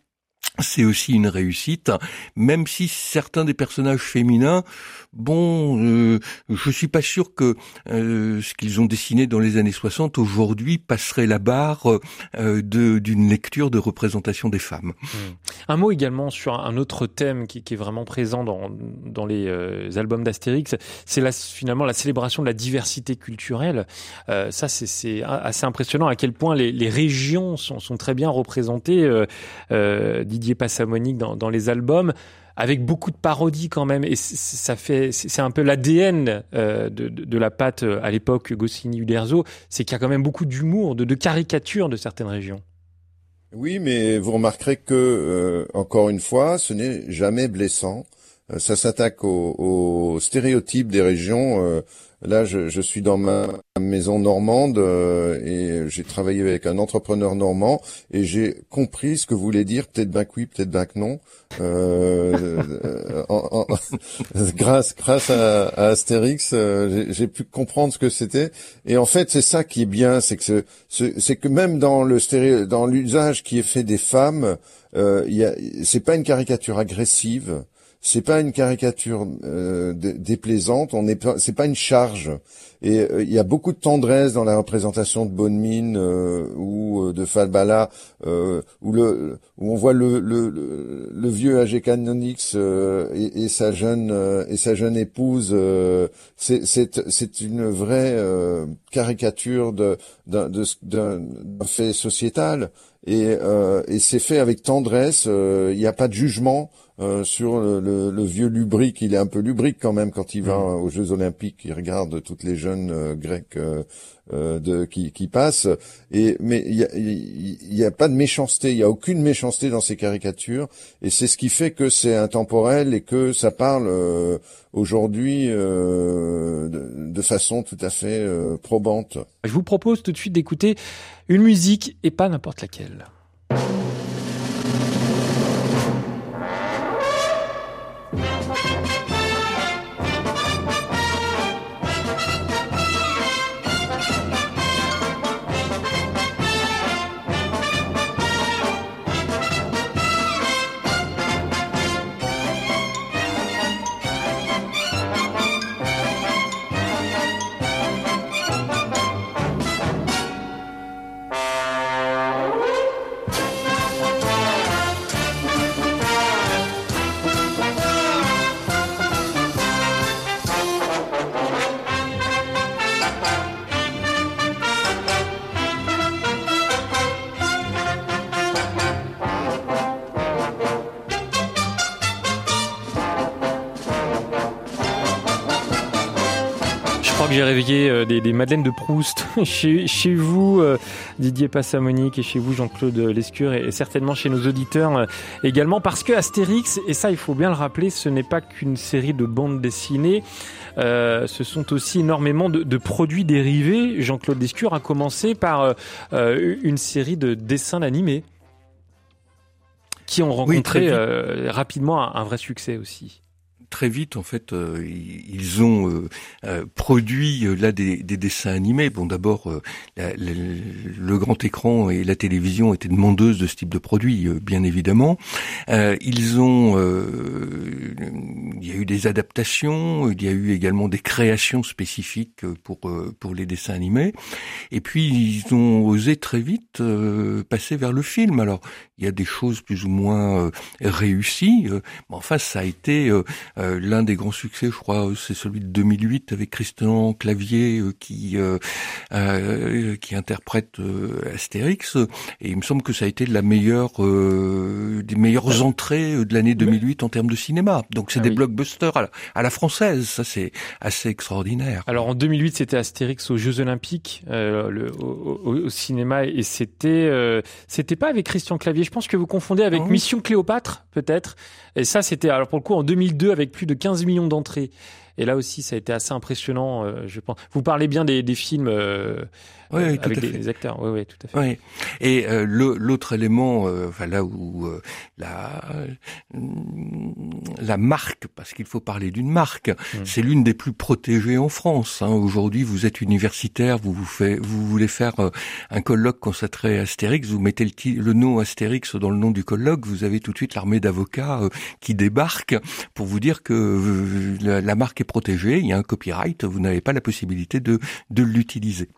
c'est aussi une réussite, même si certains des personnages féminins, bon, euh, je suis pas sûr que euh, ce qu'ils ont dessiné dans les années 60 aujourd'hui passerait la barre euh, d'une lecture de représentation des femmes. Hmm. Un mot également sur un autre thème qui, est vraiment présent dans, les euh, albums d'Astérix, c'est finalement la célébration de la diversité culturelle. ça, c'est assez impressionnant à quel point les, régions sont, très bien représentées. Didier Passamonique dans les albums avec beaucoup de parodies quand même. Et ça fait, c'est un peu l'ADN euh, de, la pâte euh, à l'époque Goscinny Uderzo, c'est qu'il y a quand même beaucoup d'humour, de, caricature de certaines régions. Oui, mais vous remarquerez que euh, encore une fois, ce n'est jamais blessant. ça s'attaque aux, stéréotypes des régions. Là, je, je, suis dans ma maison normande euh, et j'ai travaillé avec un entrepreneur normand et j'ai compris ce que voulait dire peut-être que oui, peut-être que non. Euh, en, grâce grâce à, à Astérix, euh, j'ai pu comprendre ce que c'était. Et en fait, c'est ça qui est bien, c'est que c'est que même dans le stéréo, dans l'usage qui est fait des femmes, euh, c'est pas une caricature agressive c'est pas une caricature euh, déplaisante, on n'est c'est pas une charge. Et euh, il y a beaucoup de tendresse dans la représentation de Bonne Mine euh, ou de Falbala, où le où on voit le le, le, vieux âgé Canonix et, et, sa jeune et sa jeune épouse. c'est c'est une vraie caricature de d'un fait sociétal et, et c'est fait avec tendresse. Il n'y a pas de jugement. Euh, sur le, le, vieux lubrique. Il est un peu lubrique quand même quand il va mm. aux Jeux Olympiques. Il regarde toutes les jeunes euh, grecs euh, de, qui, qui, passent. Et mais il n'y a, a, pas de méchanceté. Il y a aucune méchanceté dans ces caricatures. Et c'est ce qui fait que c'est intemporel et que ça parle aujourd'hui de, de, façon tout à fait probante. Je vous propose tout de suite d'écouter une musique et pas n'importe laquelle. J'ai réveillé euh, des, des, Madeleines de Proust chez, chez vous, euh, Didier Passamonique, et chez vous, Jean-Claude Lescure, et, certainement chez nos auditeurs euh, également, parce que Astérix, et ça il faut bien le rappeler, ce n'est pas qu'une série de bandes dessinées, ce sont aussi énormément de, de produits dérivés. Jean-Claude Lescure a commencé par une série de dessins animés qui ont rencontré rapidement un vrai succès aussi très vite, en fait, euh, ils ont euh, euh, produit là des, des, dessins animés. Bon, d'abord, le grand écran et la télévision étaient demandeuses de ce type de produit, bien évidemment. ils ont, il y a eu des adaptations, il y a eu également des créations spécifiques pour pour les dessins animés. Et puis ils ont osé très vite passer vers le film. Alors, il y a des choses plus ou moins réussies, mais enfin, ça a été euh, l'un des grands succès, je crois, c'est celui de 2008 avec Christian Clavier euh, qui euh, qui interprète Astérix. Et il me semble que ça a été la meilleure des meilleures entrées de l'année 2008 en termes de cinéma. Donc c'est ah des blockbusters à la, française. Ça c'est assez extraordinaire. Alors en 2008 c'était Astérix aux Jeux Olympiques le, au, cinéma et c'était c'était pas avec Christian Clavier. Je pense que vous confondez avec Mission Cléopâtre peut-être. Et ça c'était alors pour le coup en 2002 avec plus de 15 millions d'entrées. Et là aussi, ça a été assez impressionnant, euh, je pense. Vous parlez bien des, films euh, oui, oui, avec des, acteurs. Oui, oui, tout à fait. Oui. Et euh, l'autre élément, euh, enfin là où euh, la la marque, parce qu'il faut parler d'une marque, mm. c'est l'une des plus protégées en France. Hein. Aujourd'hui, vous êtes universitaire, vous vous faites, vous voulez faire un colloque consacré à Astérix, vous mettez le, le, nom Astérix dans le nom du colloque, vous avez tout de suite l'armée d'avocats qui débarque pour vous dire que la, la marque est protégée, il y a un copyright, vous n'avez pas la possibilité de de l'utiliser.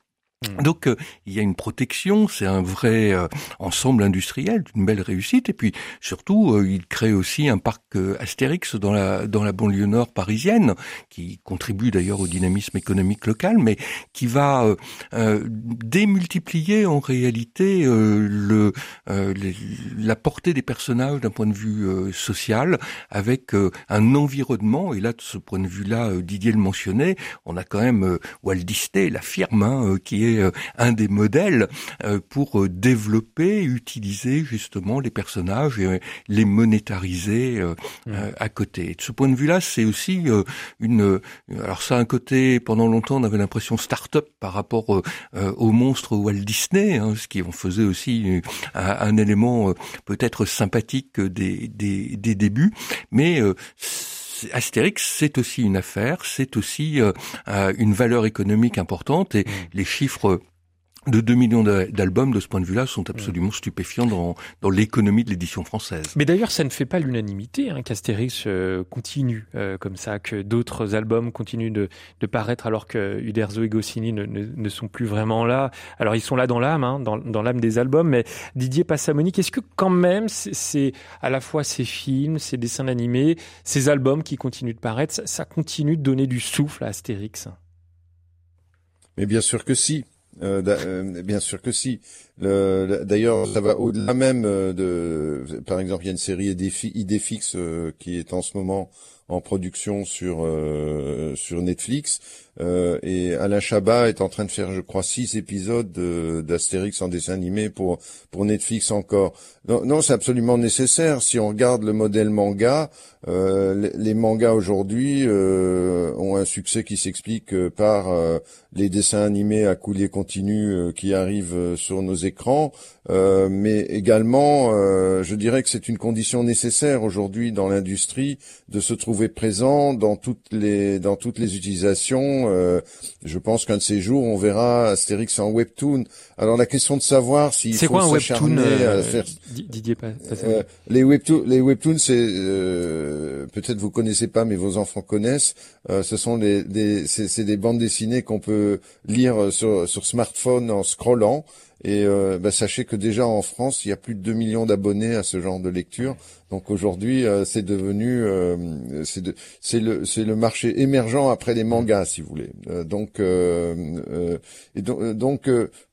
Mmh. Donc euh, il y a une protection, c'est un vrai euh, ensemble industriel, d'une belle réussite. Et puis surtout, euh, il crée aussi un parc Astérix dans la dans la banlieue nord parisienne, qui contribue d'ailleurs au dynamisme économique local, mais qui va démultiplier en réalité le la portée des personnages d'un point de vue social, avec un environnement. Et là, de ce point de vue-là, Didier le mentionnait, on a quand même Walt la firme, hein, qui est euh, un des modèles euh, pour euh, développer, utiliser justement les personnages et les monétariser mmh. à côté. de ce point de vue-là, c'est aussi une. Alors ça a un côté. Pendant longtemps, on avait l'impression start-up par rapport aux monstres Walt Disney, hein, ce qui en faisait aussi un, élément peut-être sympathique des, des, des débuts, mais Astérix, c'est aussi une affaire, c'est aussi euh, euh, une valeur économique importante et mmh. les chiffres de 2 millions d'albums de ce point de vue-là sont absolument stupéfiants dans, dans l'économie de l'édition française. Mais d'ailleurs, ça ne fait pas l'unanimité hein, qu'Astérix euh, continue euh, comme ça, que d'autres albums continuent de, de paraître alors que Uderzo et Goscinny ne, ne, ne, sont plus vraiment là. Alors ils sont là dans l'âme, hein, dans, dans l'âme des albums, mais Didier Passamonique, est-ce que quand même c'est à la fois ces films, ces dessins animés, ces albums qui continuent de paraître, ça, ça continue de donner du souffle à Astérix? Mais bien sûr que si. Euh, euh, bien sûr que si. D'ailleurs, ça va au-delà même euh, de. Par exemple, il y a une série Idéfix qui est en ce moment en production sur sur Netflix euh, et Alain Chabat est en train de faire, je crois, six épisodes d'Astérix en dessin animé pour pour Netflix encore. Non, non c'est absolument nécessaire. Si on regarde le modèle manga, euh, les, mangas aujourd'hui euh, ont un succès qui s'explique euh, par euh, les dessins animés à couler continu qui arrivent sur nos écrans, mais également, je dirais que c'est une condition nécessaire aujourd'hui dans l'industrie de se trouver présent dans toutes les dans toutes les utilisations euh, je pense qu'un de ces jours, on verra Astérix en webtoon. Alors la question de savoir s'il faut quoi un webtoon euh, faire... Didier pas, euh, les webtoons, les webtoons, c'est peut-être vous connaissez pas, mais vos enfants connaissent. ce sont des, des c'est des bandes dessinées qu'on peut lire sur sur smartphone en scrollant. Et euh, bah, sachez que déjà en France, il y a plus de 2 millions d'abonnés à ce genre de lecture. Donc aujourd'hui, euh, c'est devenu, euh, c'est de, le, c'est le marché émergent après les mangas, si vous voulez. donc, et donc,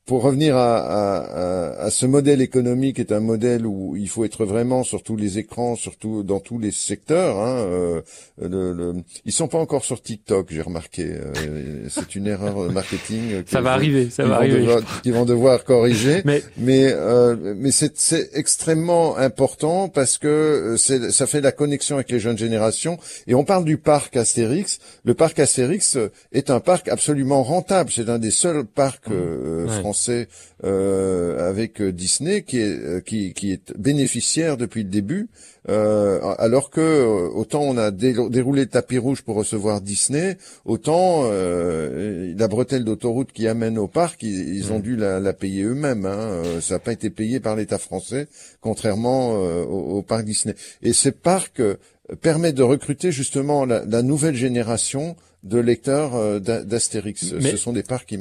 pour revenir à, à, à, ce modèle économique est un modèle où il faut être vraiment sur tous les écrans, surtout dans tous les secteurs. Hein, euh, le, le, ils sont pas encore sur TikTok, j'ai remarqué. Euh, c'est une erreur marketing. ça va arriver, ça va arriver. Ils vont devoir corriger. mais mais, euh, mais c'est extrêmement important parce que euh, ça fait la connexion avec les jeunes générations. Et on parle du parc Astérix. Le parc Astérix est un parc absolument rentable. C'est un des seuls parcs mmh. français euh, avec euh, Disney qui est euh, qui, qui est bénéficiaire depuis le début alors que autant on a déroulé le tapis rouge pour recevoir Disney autant la bretelle d'autoroute qui amène au parc ils, ont mm. dû la, payer eux-mêmes hein. ça n'a pas été payé par l'État français contrairement au, parc Disney et ces parcs permettent de recruter justement la, la nouvelle génération de lecteurs euh, d'Astérix. Ce sont des parcs qui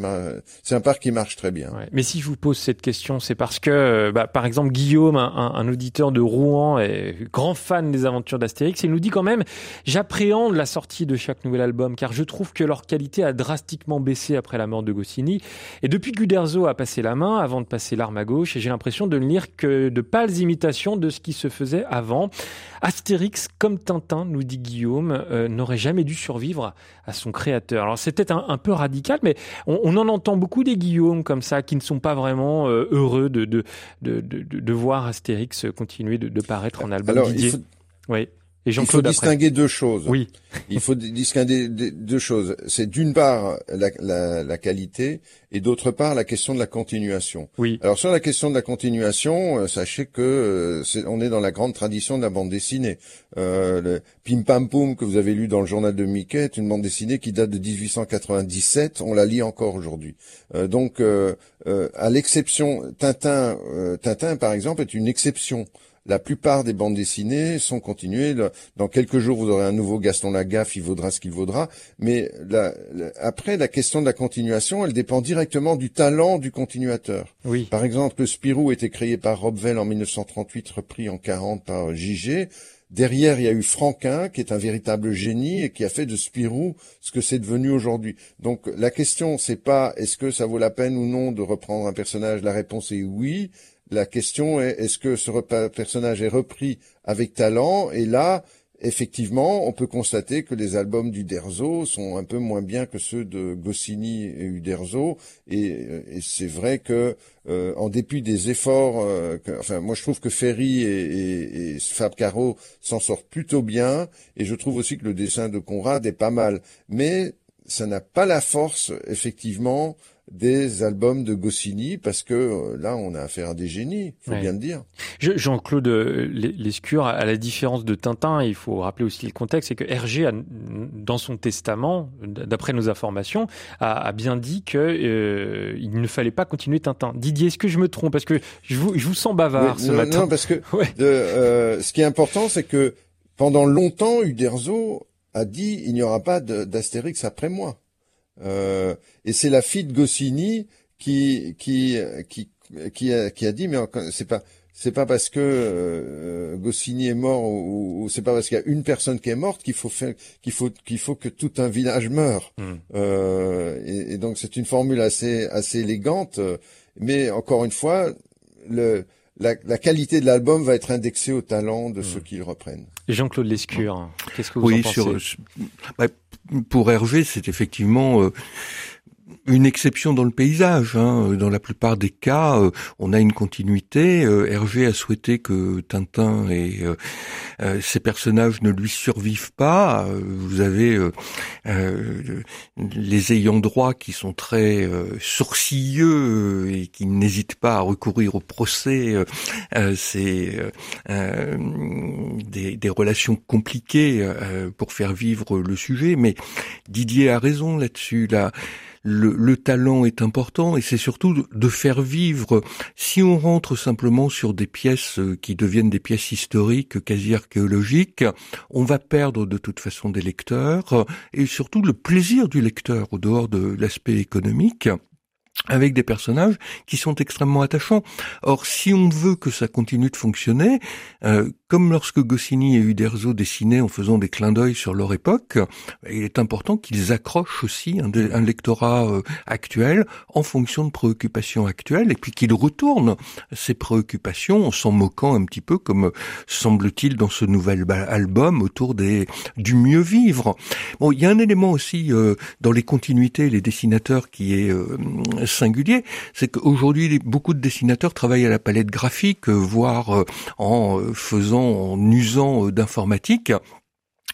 c'est un parc qui marche très bien. Mais si je vous pose cette question, c'est parce que, euh, bah, par exemple, Guillaume, un, auditeur de Rouen, est grand fan des aventures d'Astérix, il nous dit quand même, j'appréhende la sortie de chaque nouvel album, car je trouve que leur qualité a drastiquement baissé après la mort de Goscinny. Et depuis que Uderzo a passé la main, avant de passer l'arme à gauche, j'ai l'impression de ne lire que de pâles imitations de ce qui se faisait avant. Astérix, comme Tintin, nous dit Guillaume, euh, n'aurait jamais dû survivre à son créateur. Alors c'est peut-être un, peu radical, mais on, en entend beaucoup des Guillaume comme ça qui ne sont pas vraiment euh, heureux de de, de, de, voir Astérix continuer de, paraître en album. Alors, il faut... Oui. Et il faut distinguer deux choses. Oui. il faut distinguer deux choses. C'est d'une part la, la, la, qualité et d'autre part la question de la continuation. Oui. Alors sur la question de la continuation, euh, sachez que euh, est, on est dans la grande tradition de la bande dessinée. Euh, le Pim Pam Poum que vous avez lu dans le journal de Mickey est une bande dessinée qui date de 1897. On la lit encore aujourd'hui. Euh, donc euh, à l'exception Tintin, Tintin par exemple est une exception la plupart des bandes dessinées sont continuées. Dans quelques jours, vous aurez un nouveau Gaston Lagaffe, il vaudra ce qu'il vaudra. Mais après, la question de la continuation, elle dépend directement du talent du continuateur. Oui. Par exemple, le Spirou était créé par Rob Vell en 1938, repris en 40 par JG. Derrière, il y a eu Franquin, qui est un véritable génie et qui a fait de Spirou ce que c'est devenu aujourd'hui. Donc, la question, c'est pas est-ce que ça vaut la peine ou non de reprendre un personnage. La réponse est oui. La question est est-ce que ce personnage est repris avec talent? Et là, effectivement, on peut constater que les albums d'Uderzo sont un peu moins bien que ceux de Goscinny et Uderzo. Et, c'est vrai que, euh, en dépit des efforts, euh, enfin, moi je trouve que Ferry et, et Fab Caro s'en sortent plutôt bien. Et je trouve aussi que le dessin de Conrad est pas mal. Mais ça n'a pas la force, effectivement, des albums de Goscinny parce que euh, là on a affaire à des génies, faut bien le dire. Jean-Claude euh, Lescure, à la différence de Tintin, il faut rappeler aussi le contexte, c'est que Hergé a, dans son testament, d'après nos informations, a, bien dit que euh, il ne fallait pas continuer Tintin. Didier, est-ce que je me trompe? Parce que je vous, je vous sens bavard ce matin. Non, parce que ce qui est important, c'est que pendant longtemps, Uderzo a dit il n'y aura pas d'Astérix après moi. Euh, et c'est la fille de Goscinny qui qui qui qui a, qui a dit mais c'est pas c'est pas parce que euh, Goscinny est mort ou, c'est pas parce qu'il y a une personne qui est morte qu'il faut faire qu'il faut qu'il faut que tout un village meure. Hmm. Euh, et, et, donc c'est une formule assez assez élégante, mais encore une fois le la, la qualité de l'album va être indexée au talent de ceux hmm. qui le reprennent. Jean-Claude Lescure, qu'est-ce que vous en pensez sur, bah, pour Hervé, c'est effectivement euh, une exception dans le paysage. Hein. Dans la plupart des cas, euh, on a une continuité. Euh, Hervé a souhaité que Tintin et euh, ces personnages ne lui survivent pas. vous avez les ayants droit qui sont très sourcilleux et qui n'hésitent pas à recourir au procès. C'est des, des, relations compliquées pour faire vivre le sujet. Mais Didier a raison là-dessus. Là le, talent est important et c'est surtout de faire vivre. Si on rentre simplement sur des pièces euh, qui deviennent des pièces historiques, quasi archéologiques, on va perdre de toute façon des lecteurs et surtout le plaisir du lecteur au dehors de l'aspect économique avec des personnages qui sont extrêmement attachants. Or, si on veut que ça continue de fonctionner, euh, comme lorsque Goscinny et Uderzo dessinaient en faisant des clins d'œil sur leur époque, il est important qu'ils accrochent aussi un, lectorat euh, actuel en fonction de préoccupations actuelles et puis qu'ils retournent ces préoccupations en s'en moquant un petit peu comme semble-t-il dans ce nouvel album autour du mieux vivre. Bon, il y a un élément aussi euh, dans les continuités, les dessinateurs qui est euh, singulier, c'est qu'aujourd'hui beaucoup de dessinateurs travaillent à la palette graphique, voire en faisant, en usant d'informatique.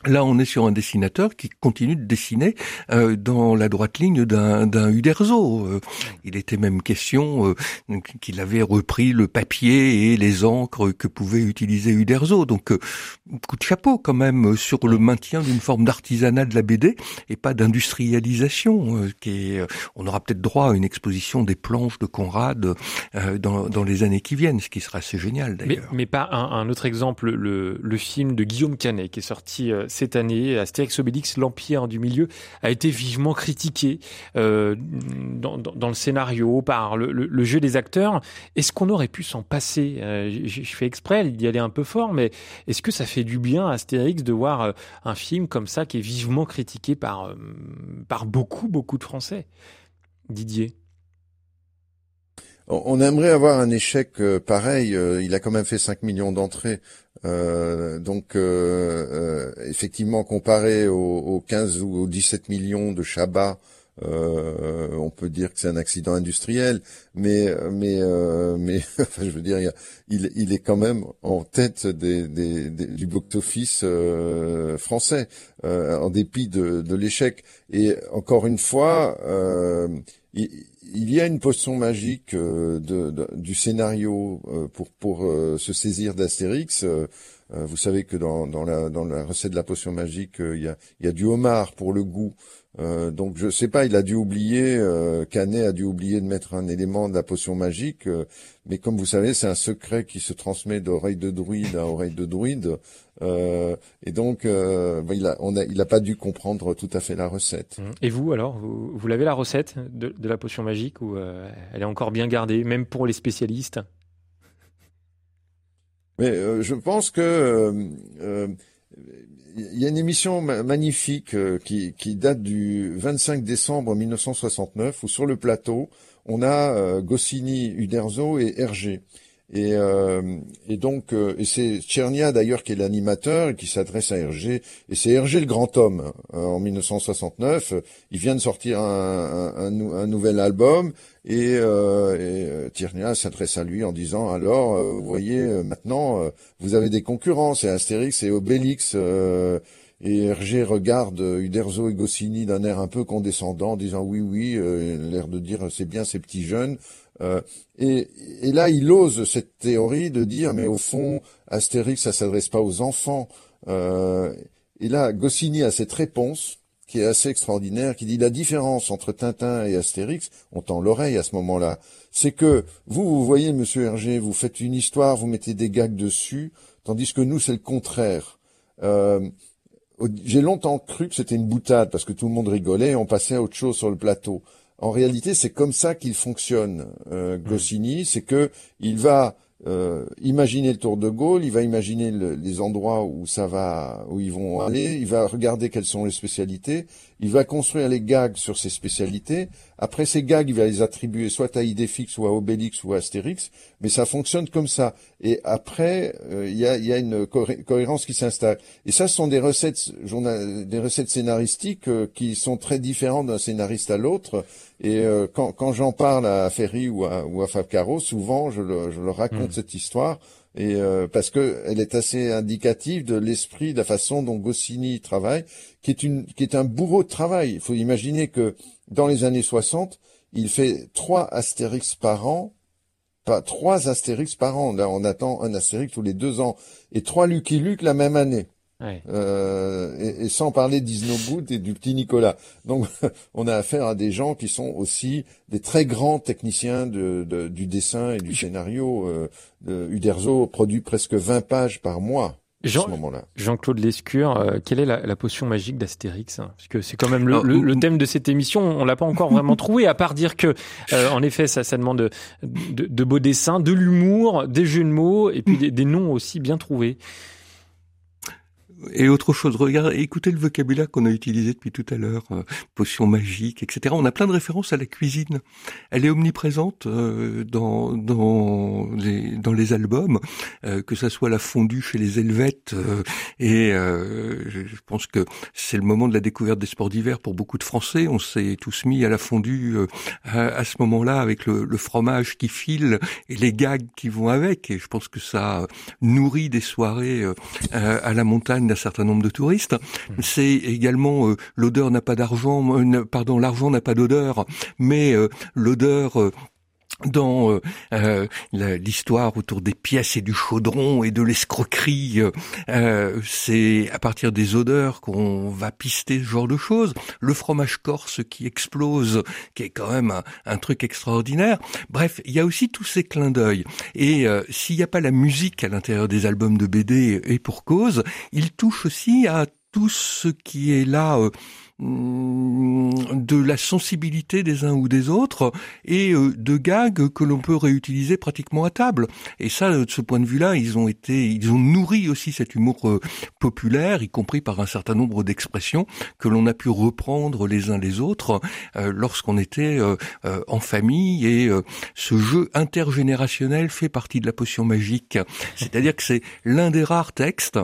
Là, on est sur un dessinateur qui continue de dessiner euh, dans la droite ligne d'un, d'un Uderzo. Euh, il était même question euh, qu'il avait repris le papier et les encres que pouvait utiliser Uderzo. Donc, coup de chapeau quand même sur le maintien d'une forme d'artisanat de la BD et pas d'industrialisation. qui est, on aura peut-être droit à une exposition des planches de Conrad dans, dans les années qui viennent, ce qui sera assez génial d'ailleurs. Mais, mais pas un, un, autre exemple, le, le film de Guillaume Canet qui est sorti cette année, Astérix Obélix, l'Empire du Milieu, a été vivement critiqué euh, dans, le scénario, par le, jeu des acteurs. Est-ce qu'on aurait pu s'en passer? Euh, Je fais exprès d'y aller un peu fort, mais est-ce que ça fait du bien à Astérix de voir euh, un film comme ça qui est vivement critiqué par, par beaucoup, beaucoup de Français? Didier on aimerait avoir un échec pareil. Il a quand même fait 5 millions d'entrées. Euh, donc, effectivement, comparé aux, 15 ou aux 17 millions de Chabat, on peut dire que c'est un accident industriel. Mais, mais, mais, enfin, je veux dire, il, il, est quand même en tête des, des, du box-office français, en dépit de, de l'échec. Et encore une fois, il, y a une potion magique euh, du scénario euh, pour pour euh, se saisir d'Astérix. vous savez que dans, dans, la, dans la recette de la potion magique, il y a du homard pour le goût. Donc je sais pas, il a dû oublier, Canet a dû oublier de mettre un élément de la potion magique, mais comme vous savez, c'est un secret qui se transmet d'oreille de druide à oreille de druide. Euh, et donc, euh, il a, on a, il a pas dû comprendre tout à fait la recette. Mmh. Et vous, alors, vous, vous l'avez la recette de, de, la potion magique ou euh, elle est encore bien gardée, même pour les spécialistes? Mais euh, je pense que euh, il y a une émission magnifique qui, qui, date du 25 décembre 1969 où sur le plateau on a Goscinny, Uderzo et Hergé. Et, euh, et donc, euh, et c'est Tchernia d'ailleurs qui est l'animateur et qui s'adresse à Hergé. Et c'est Hergé le grand homme. Euh, en 1969, il vient de sortir un, un, un nouvel album et, euh, et Tchernia s'adresse à lui en disant alors, vous voyez, maintenant, vous avez des concurrents, c'est Astérix et Obélix. Et Hergé regarde Uderzo et Goscinny d'un air un peu condescendant, en disant oui, oui, l'air de dire c'est bien ces petits jeunes. Euh, et, là, il ose cette théorie de dire, mais au fond, Astérix, ça s'adresse pas aux enfants. Euh, et là, Goscinny a cette réponse qui est assez extraordinaire, qui dit la différence entre Tintin et Astérix, on tend l'oreille à ce moment-là, c'est que vous, vous voyez, Monsieur Hergé, vous faites une histoire, vous mettez des gags dessus, tandis que nous, c'est le contraire. Euh, j'ai longtemps cru que c'était une boutade parce que tout le monde rigolait et on passait à autre chose sur le plateau en réalité, c'est comme ça qu'il fonctionne, euh, Goscinny, c'est que il va euh, imaginer le Tour de Gaulle, il va imaginer le, les endroits où ça va, où ils vont aller, il va regarder quelles sont les spécialités, il va construire les gags sur ces spécialités. Après ces gags, il va les attribuer soit à Idéfix, ou à Obélix, ou à Astérix, mais ça fonctionne comme ça. Et après, euh, il y, a, y, a, une cohérence qui s'installe. Et ça, ce sont des recettes, des recettes scénaristiques euh, qui sont très différentes d'un scénariste à l'autre. Et euh, quand, quand j'en parle à Ferry ou à, ou à Fab Caro, souvent je, le, je leur raconte mmh. cette histoire et euh, parce que elle est assez indicative de l'esprit, de la façon dont Goscinny travaille, qui est une, qui est un bourreau de travail. Il faut imaginer que dans les années 60, il fait trois Astérix par an, pas trois Astérix par an. Là, on attend un Astérix tous les deux ans et trois Lucky Luke la même année. Euh, et, et, sans parler d'Isnobout et du petit Nicolas. Donc, on a affaire à des gens qui sont aussi des très grands techniciens de, de, du dessin et du scénario. Euh, Uderzo produit presque 20 pages par mois. Jean, ce moment-là. Jean-Claude Lescure, euh, quelle est la, potion magique d'Astérix Parce que c'est quand même le, thème de cette émission. On l'a pas encore vraiment trouvé, à part dire que, euh, en effet, ça, ça demande de, de, beaux dessins, de l'humour, des jeux de mots et puis des, des noms aussi bien trouvés. Et autre chose, regardez, écoutez le vocabulaire qu'on a utilisé depuis tout à l'heure, euh, potion magique, etc. On a plein de références à la cuisine. Elle est omniprésente euh, dans dans les dans les albums, euh, que ça soit la fondue chez les Helvètes. et je pense que c'est le moment de la découverte des sports d'hiver pour beaucoup de Français. On s'est tous mis à la fondue à, ce moment-là avec le, le, fromage qui file et les gags qui vont avec. Et je pense que ça nourrit des soirées à la montagne certain nombre de touristes. Mmh. C'est également euh, l'odeur n'a pas d'argent, euh, pardon, l'argent n'a pas d'odeur, mais euh, l'odeur dans l'histoire autour des pièces et du chaudron et de l'escroquerie, c'est à partir des odeurs qu'on va pister ce genre de choses. Le fromage corse qui explose, qui est quand même un, truc extraordinaire. Bref, il y a aussi tous ces clins d'œil. Et s'il n'y a pas la musique à l'intérieur des albums de BD et pour cause, il touche aussi à tout ce qui est là Mm, de la sensibilité des uns ou des autres et euh, de gags que l'on peut réutiliser pratiquement à table. Et ça, de ce point de vue-là, ils ont été, ils ont nourri aussi cet humour euh, populaire, y compris par un certain nombre d'expressions que l'on a pu reprendre les uns les autres euh, lorsqu'on était en famille. Et ce jeu intergénérationnel fait partie de la potion magique. C'est-à-dire que c'est l'un des rares textes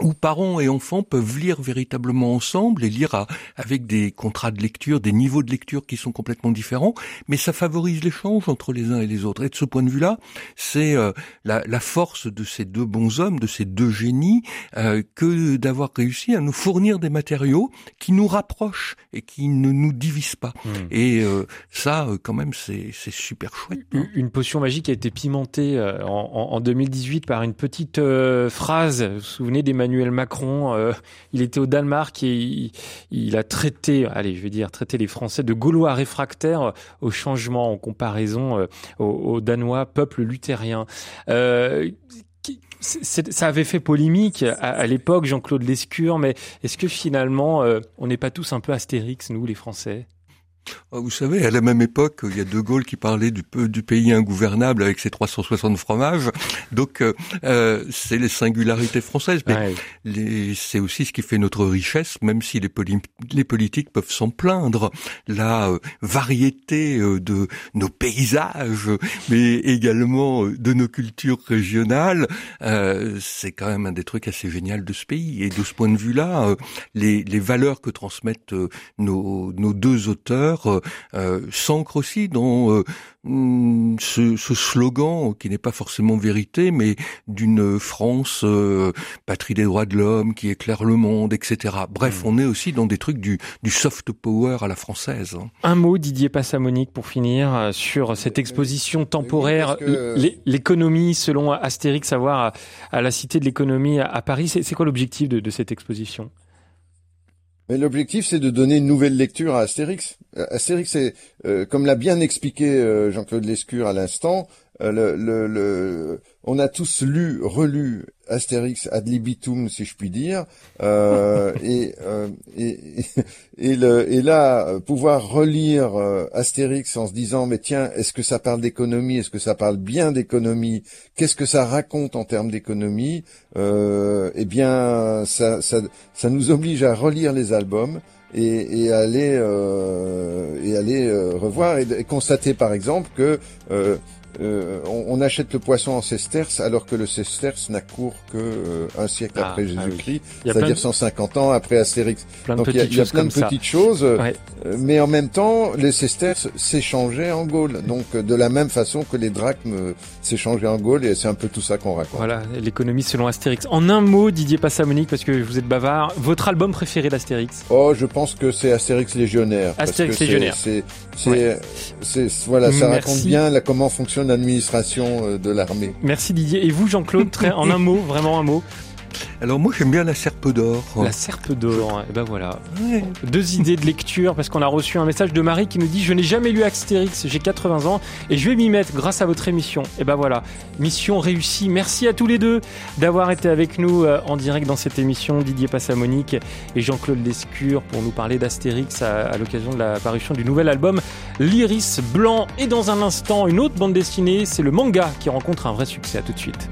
où parents et enfants peuvent lire véritablement ensemble et lire avec des contrats de lecture, des niveaux de lecture qui sont complètement différents, mais ça favorise l'échange entre les uns et les autres. Et de ce point de vue-là, c'est euh, la, la, force de ces deux bons hommes, de ces deux génies, euh, que d'avoir réussi à nous fournir des matériaux qui nous rapprochent et qui ne nous divisent pas. Hmm. Et euh, ça, quand même, c'est super chouette. Une, potion magique a été pimentée en, en, 2018 par une petite phrase. Vous vous souvenez des Emmanuel Macron. Euh, il était au Danemark et il, a traité, allez, je les Français de Gaulois réfractaires au changement en comparaison euh, aux, Danois, peuple luthérien. Euh, ça avait fait polémique à, l'époque, Jean-Claude Lescure, mais est-ce que finalement, on n'est pas tous un peu astérix, nous, les Français? Vous savez, à la même époque, il y a De Gaulle qui parlait du, du pays ingouvernable avec ses 360 fromages. Donc, euh, euh, c'est les singularités françaises. Mais c'est aussi ce qui fait notre richesse, même si les, les politiques peuvent s'en plaindre. La euh, variété de nos paysages, mais également de nos cultures régionales, c'est quand même un des trucs assez génial de ce pays. Et de ce point de vue-là, les, les valeurs que transmettent nos, nos deux auteurs euh, euh, s'ancre aussi dans euh, mm, ce, ce, slogan qui n'est pas forcément vérité, mais d'une France patrie des droits de l'homme qui éclaire le monde, etc. Bref, hmm. on est aussi dans des trucs du, du soft power à la française. Hein. Un mot, Didier Passamonique, pour finir, sur cette exposition temporaire, l'économie selon Astérix, savoir à, la Cité de l'économie à, Paris. C'est quoi l'objectif de, de cette exposition? Mais l'objectif, c'est de donner une nouvelle lecture à Astérix. Euh, Astérix, c'est, euh, comme l'a bien expliqué euh, Jean-Claude Lescure à l'instant, le, le, le, on a tous lu, relu Astérix ad libitum, si je puis dire, euh, et, euh, et, et, le, et, là, pouvoir relire euh, Astérix en se disant, mais tiens, est-ce que ça parle d'économie? Est-ce que ça parle bien d'économie? Qu'est-ce que ça raconte en termes d'économie? Eh bien, ça, ça, ça nous oblige à relire les albums et, et aller et aller revoir et, et, constater par exemple que euh, on, achète le poisson en sesterces alors que le sesterce n'a cours que euh, un siècle ah, après ah Jésus-Christ, c'est-à-dire 150 ans après Astérix. Donc il y a, plein de petites choses, euh, mais en même temps, les sesterces s'échangeaient en Gaule, donc de la même façon que les drachmes s'échangeaient en Gaule, et c'est un peu tout ça qu'on raconte. Voilà, l'économie selon Astérix. En un mot, Didier Passamonique, parce que vous êtes bavard, votre album préféré d'Astérix? Oh, je pense que c'est Astérix Légionnaire. Astérix Légionnaire. C'est, voilà, ça raconte bien la, comment fonctionne l'administration euh, de l'armée. Merci Didier. Et vous, Jean-Claude, en un mot, vraiment un mot Alors moi j'aime bien la serpe d'or. La serpe d'or, et ben voilà. Deux idées de lecture parce qu'on a reçu un message de Marie qui nous dit je n'ai jamais lu Astérix, j'ai 80 ans et je vais m'y mettre grâce à votre émission. Et ben voilà, mission réussie. Merci à tous les deux d'avoir été avec nous euh, en direct dans cette émission. Didier Passamonique et Jean-Claude Lescure pour nous parler d'Astérix à, à l'occasion de la parution du nouvel album L'Iris Blanc. Et dans un instant, une autre bande dessinée, c'est le manga qui rencontre un vrai succès. À tout de suite.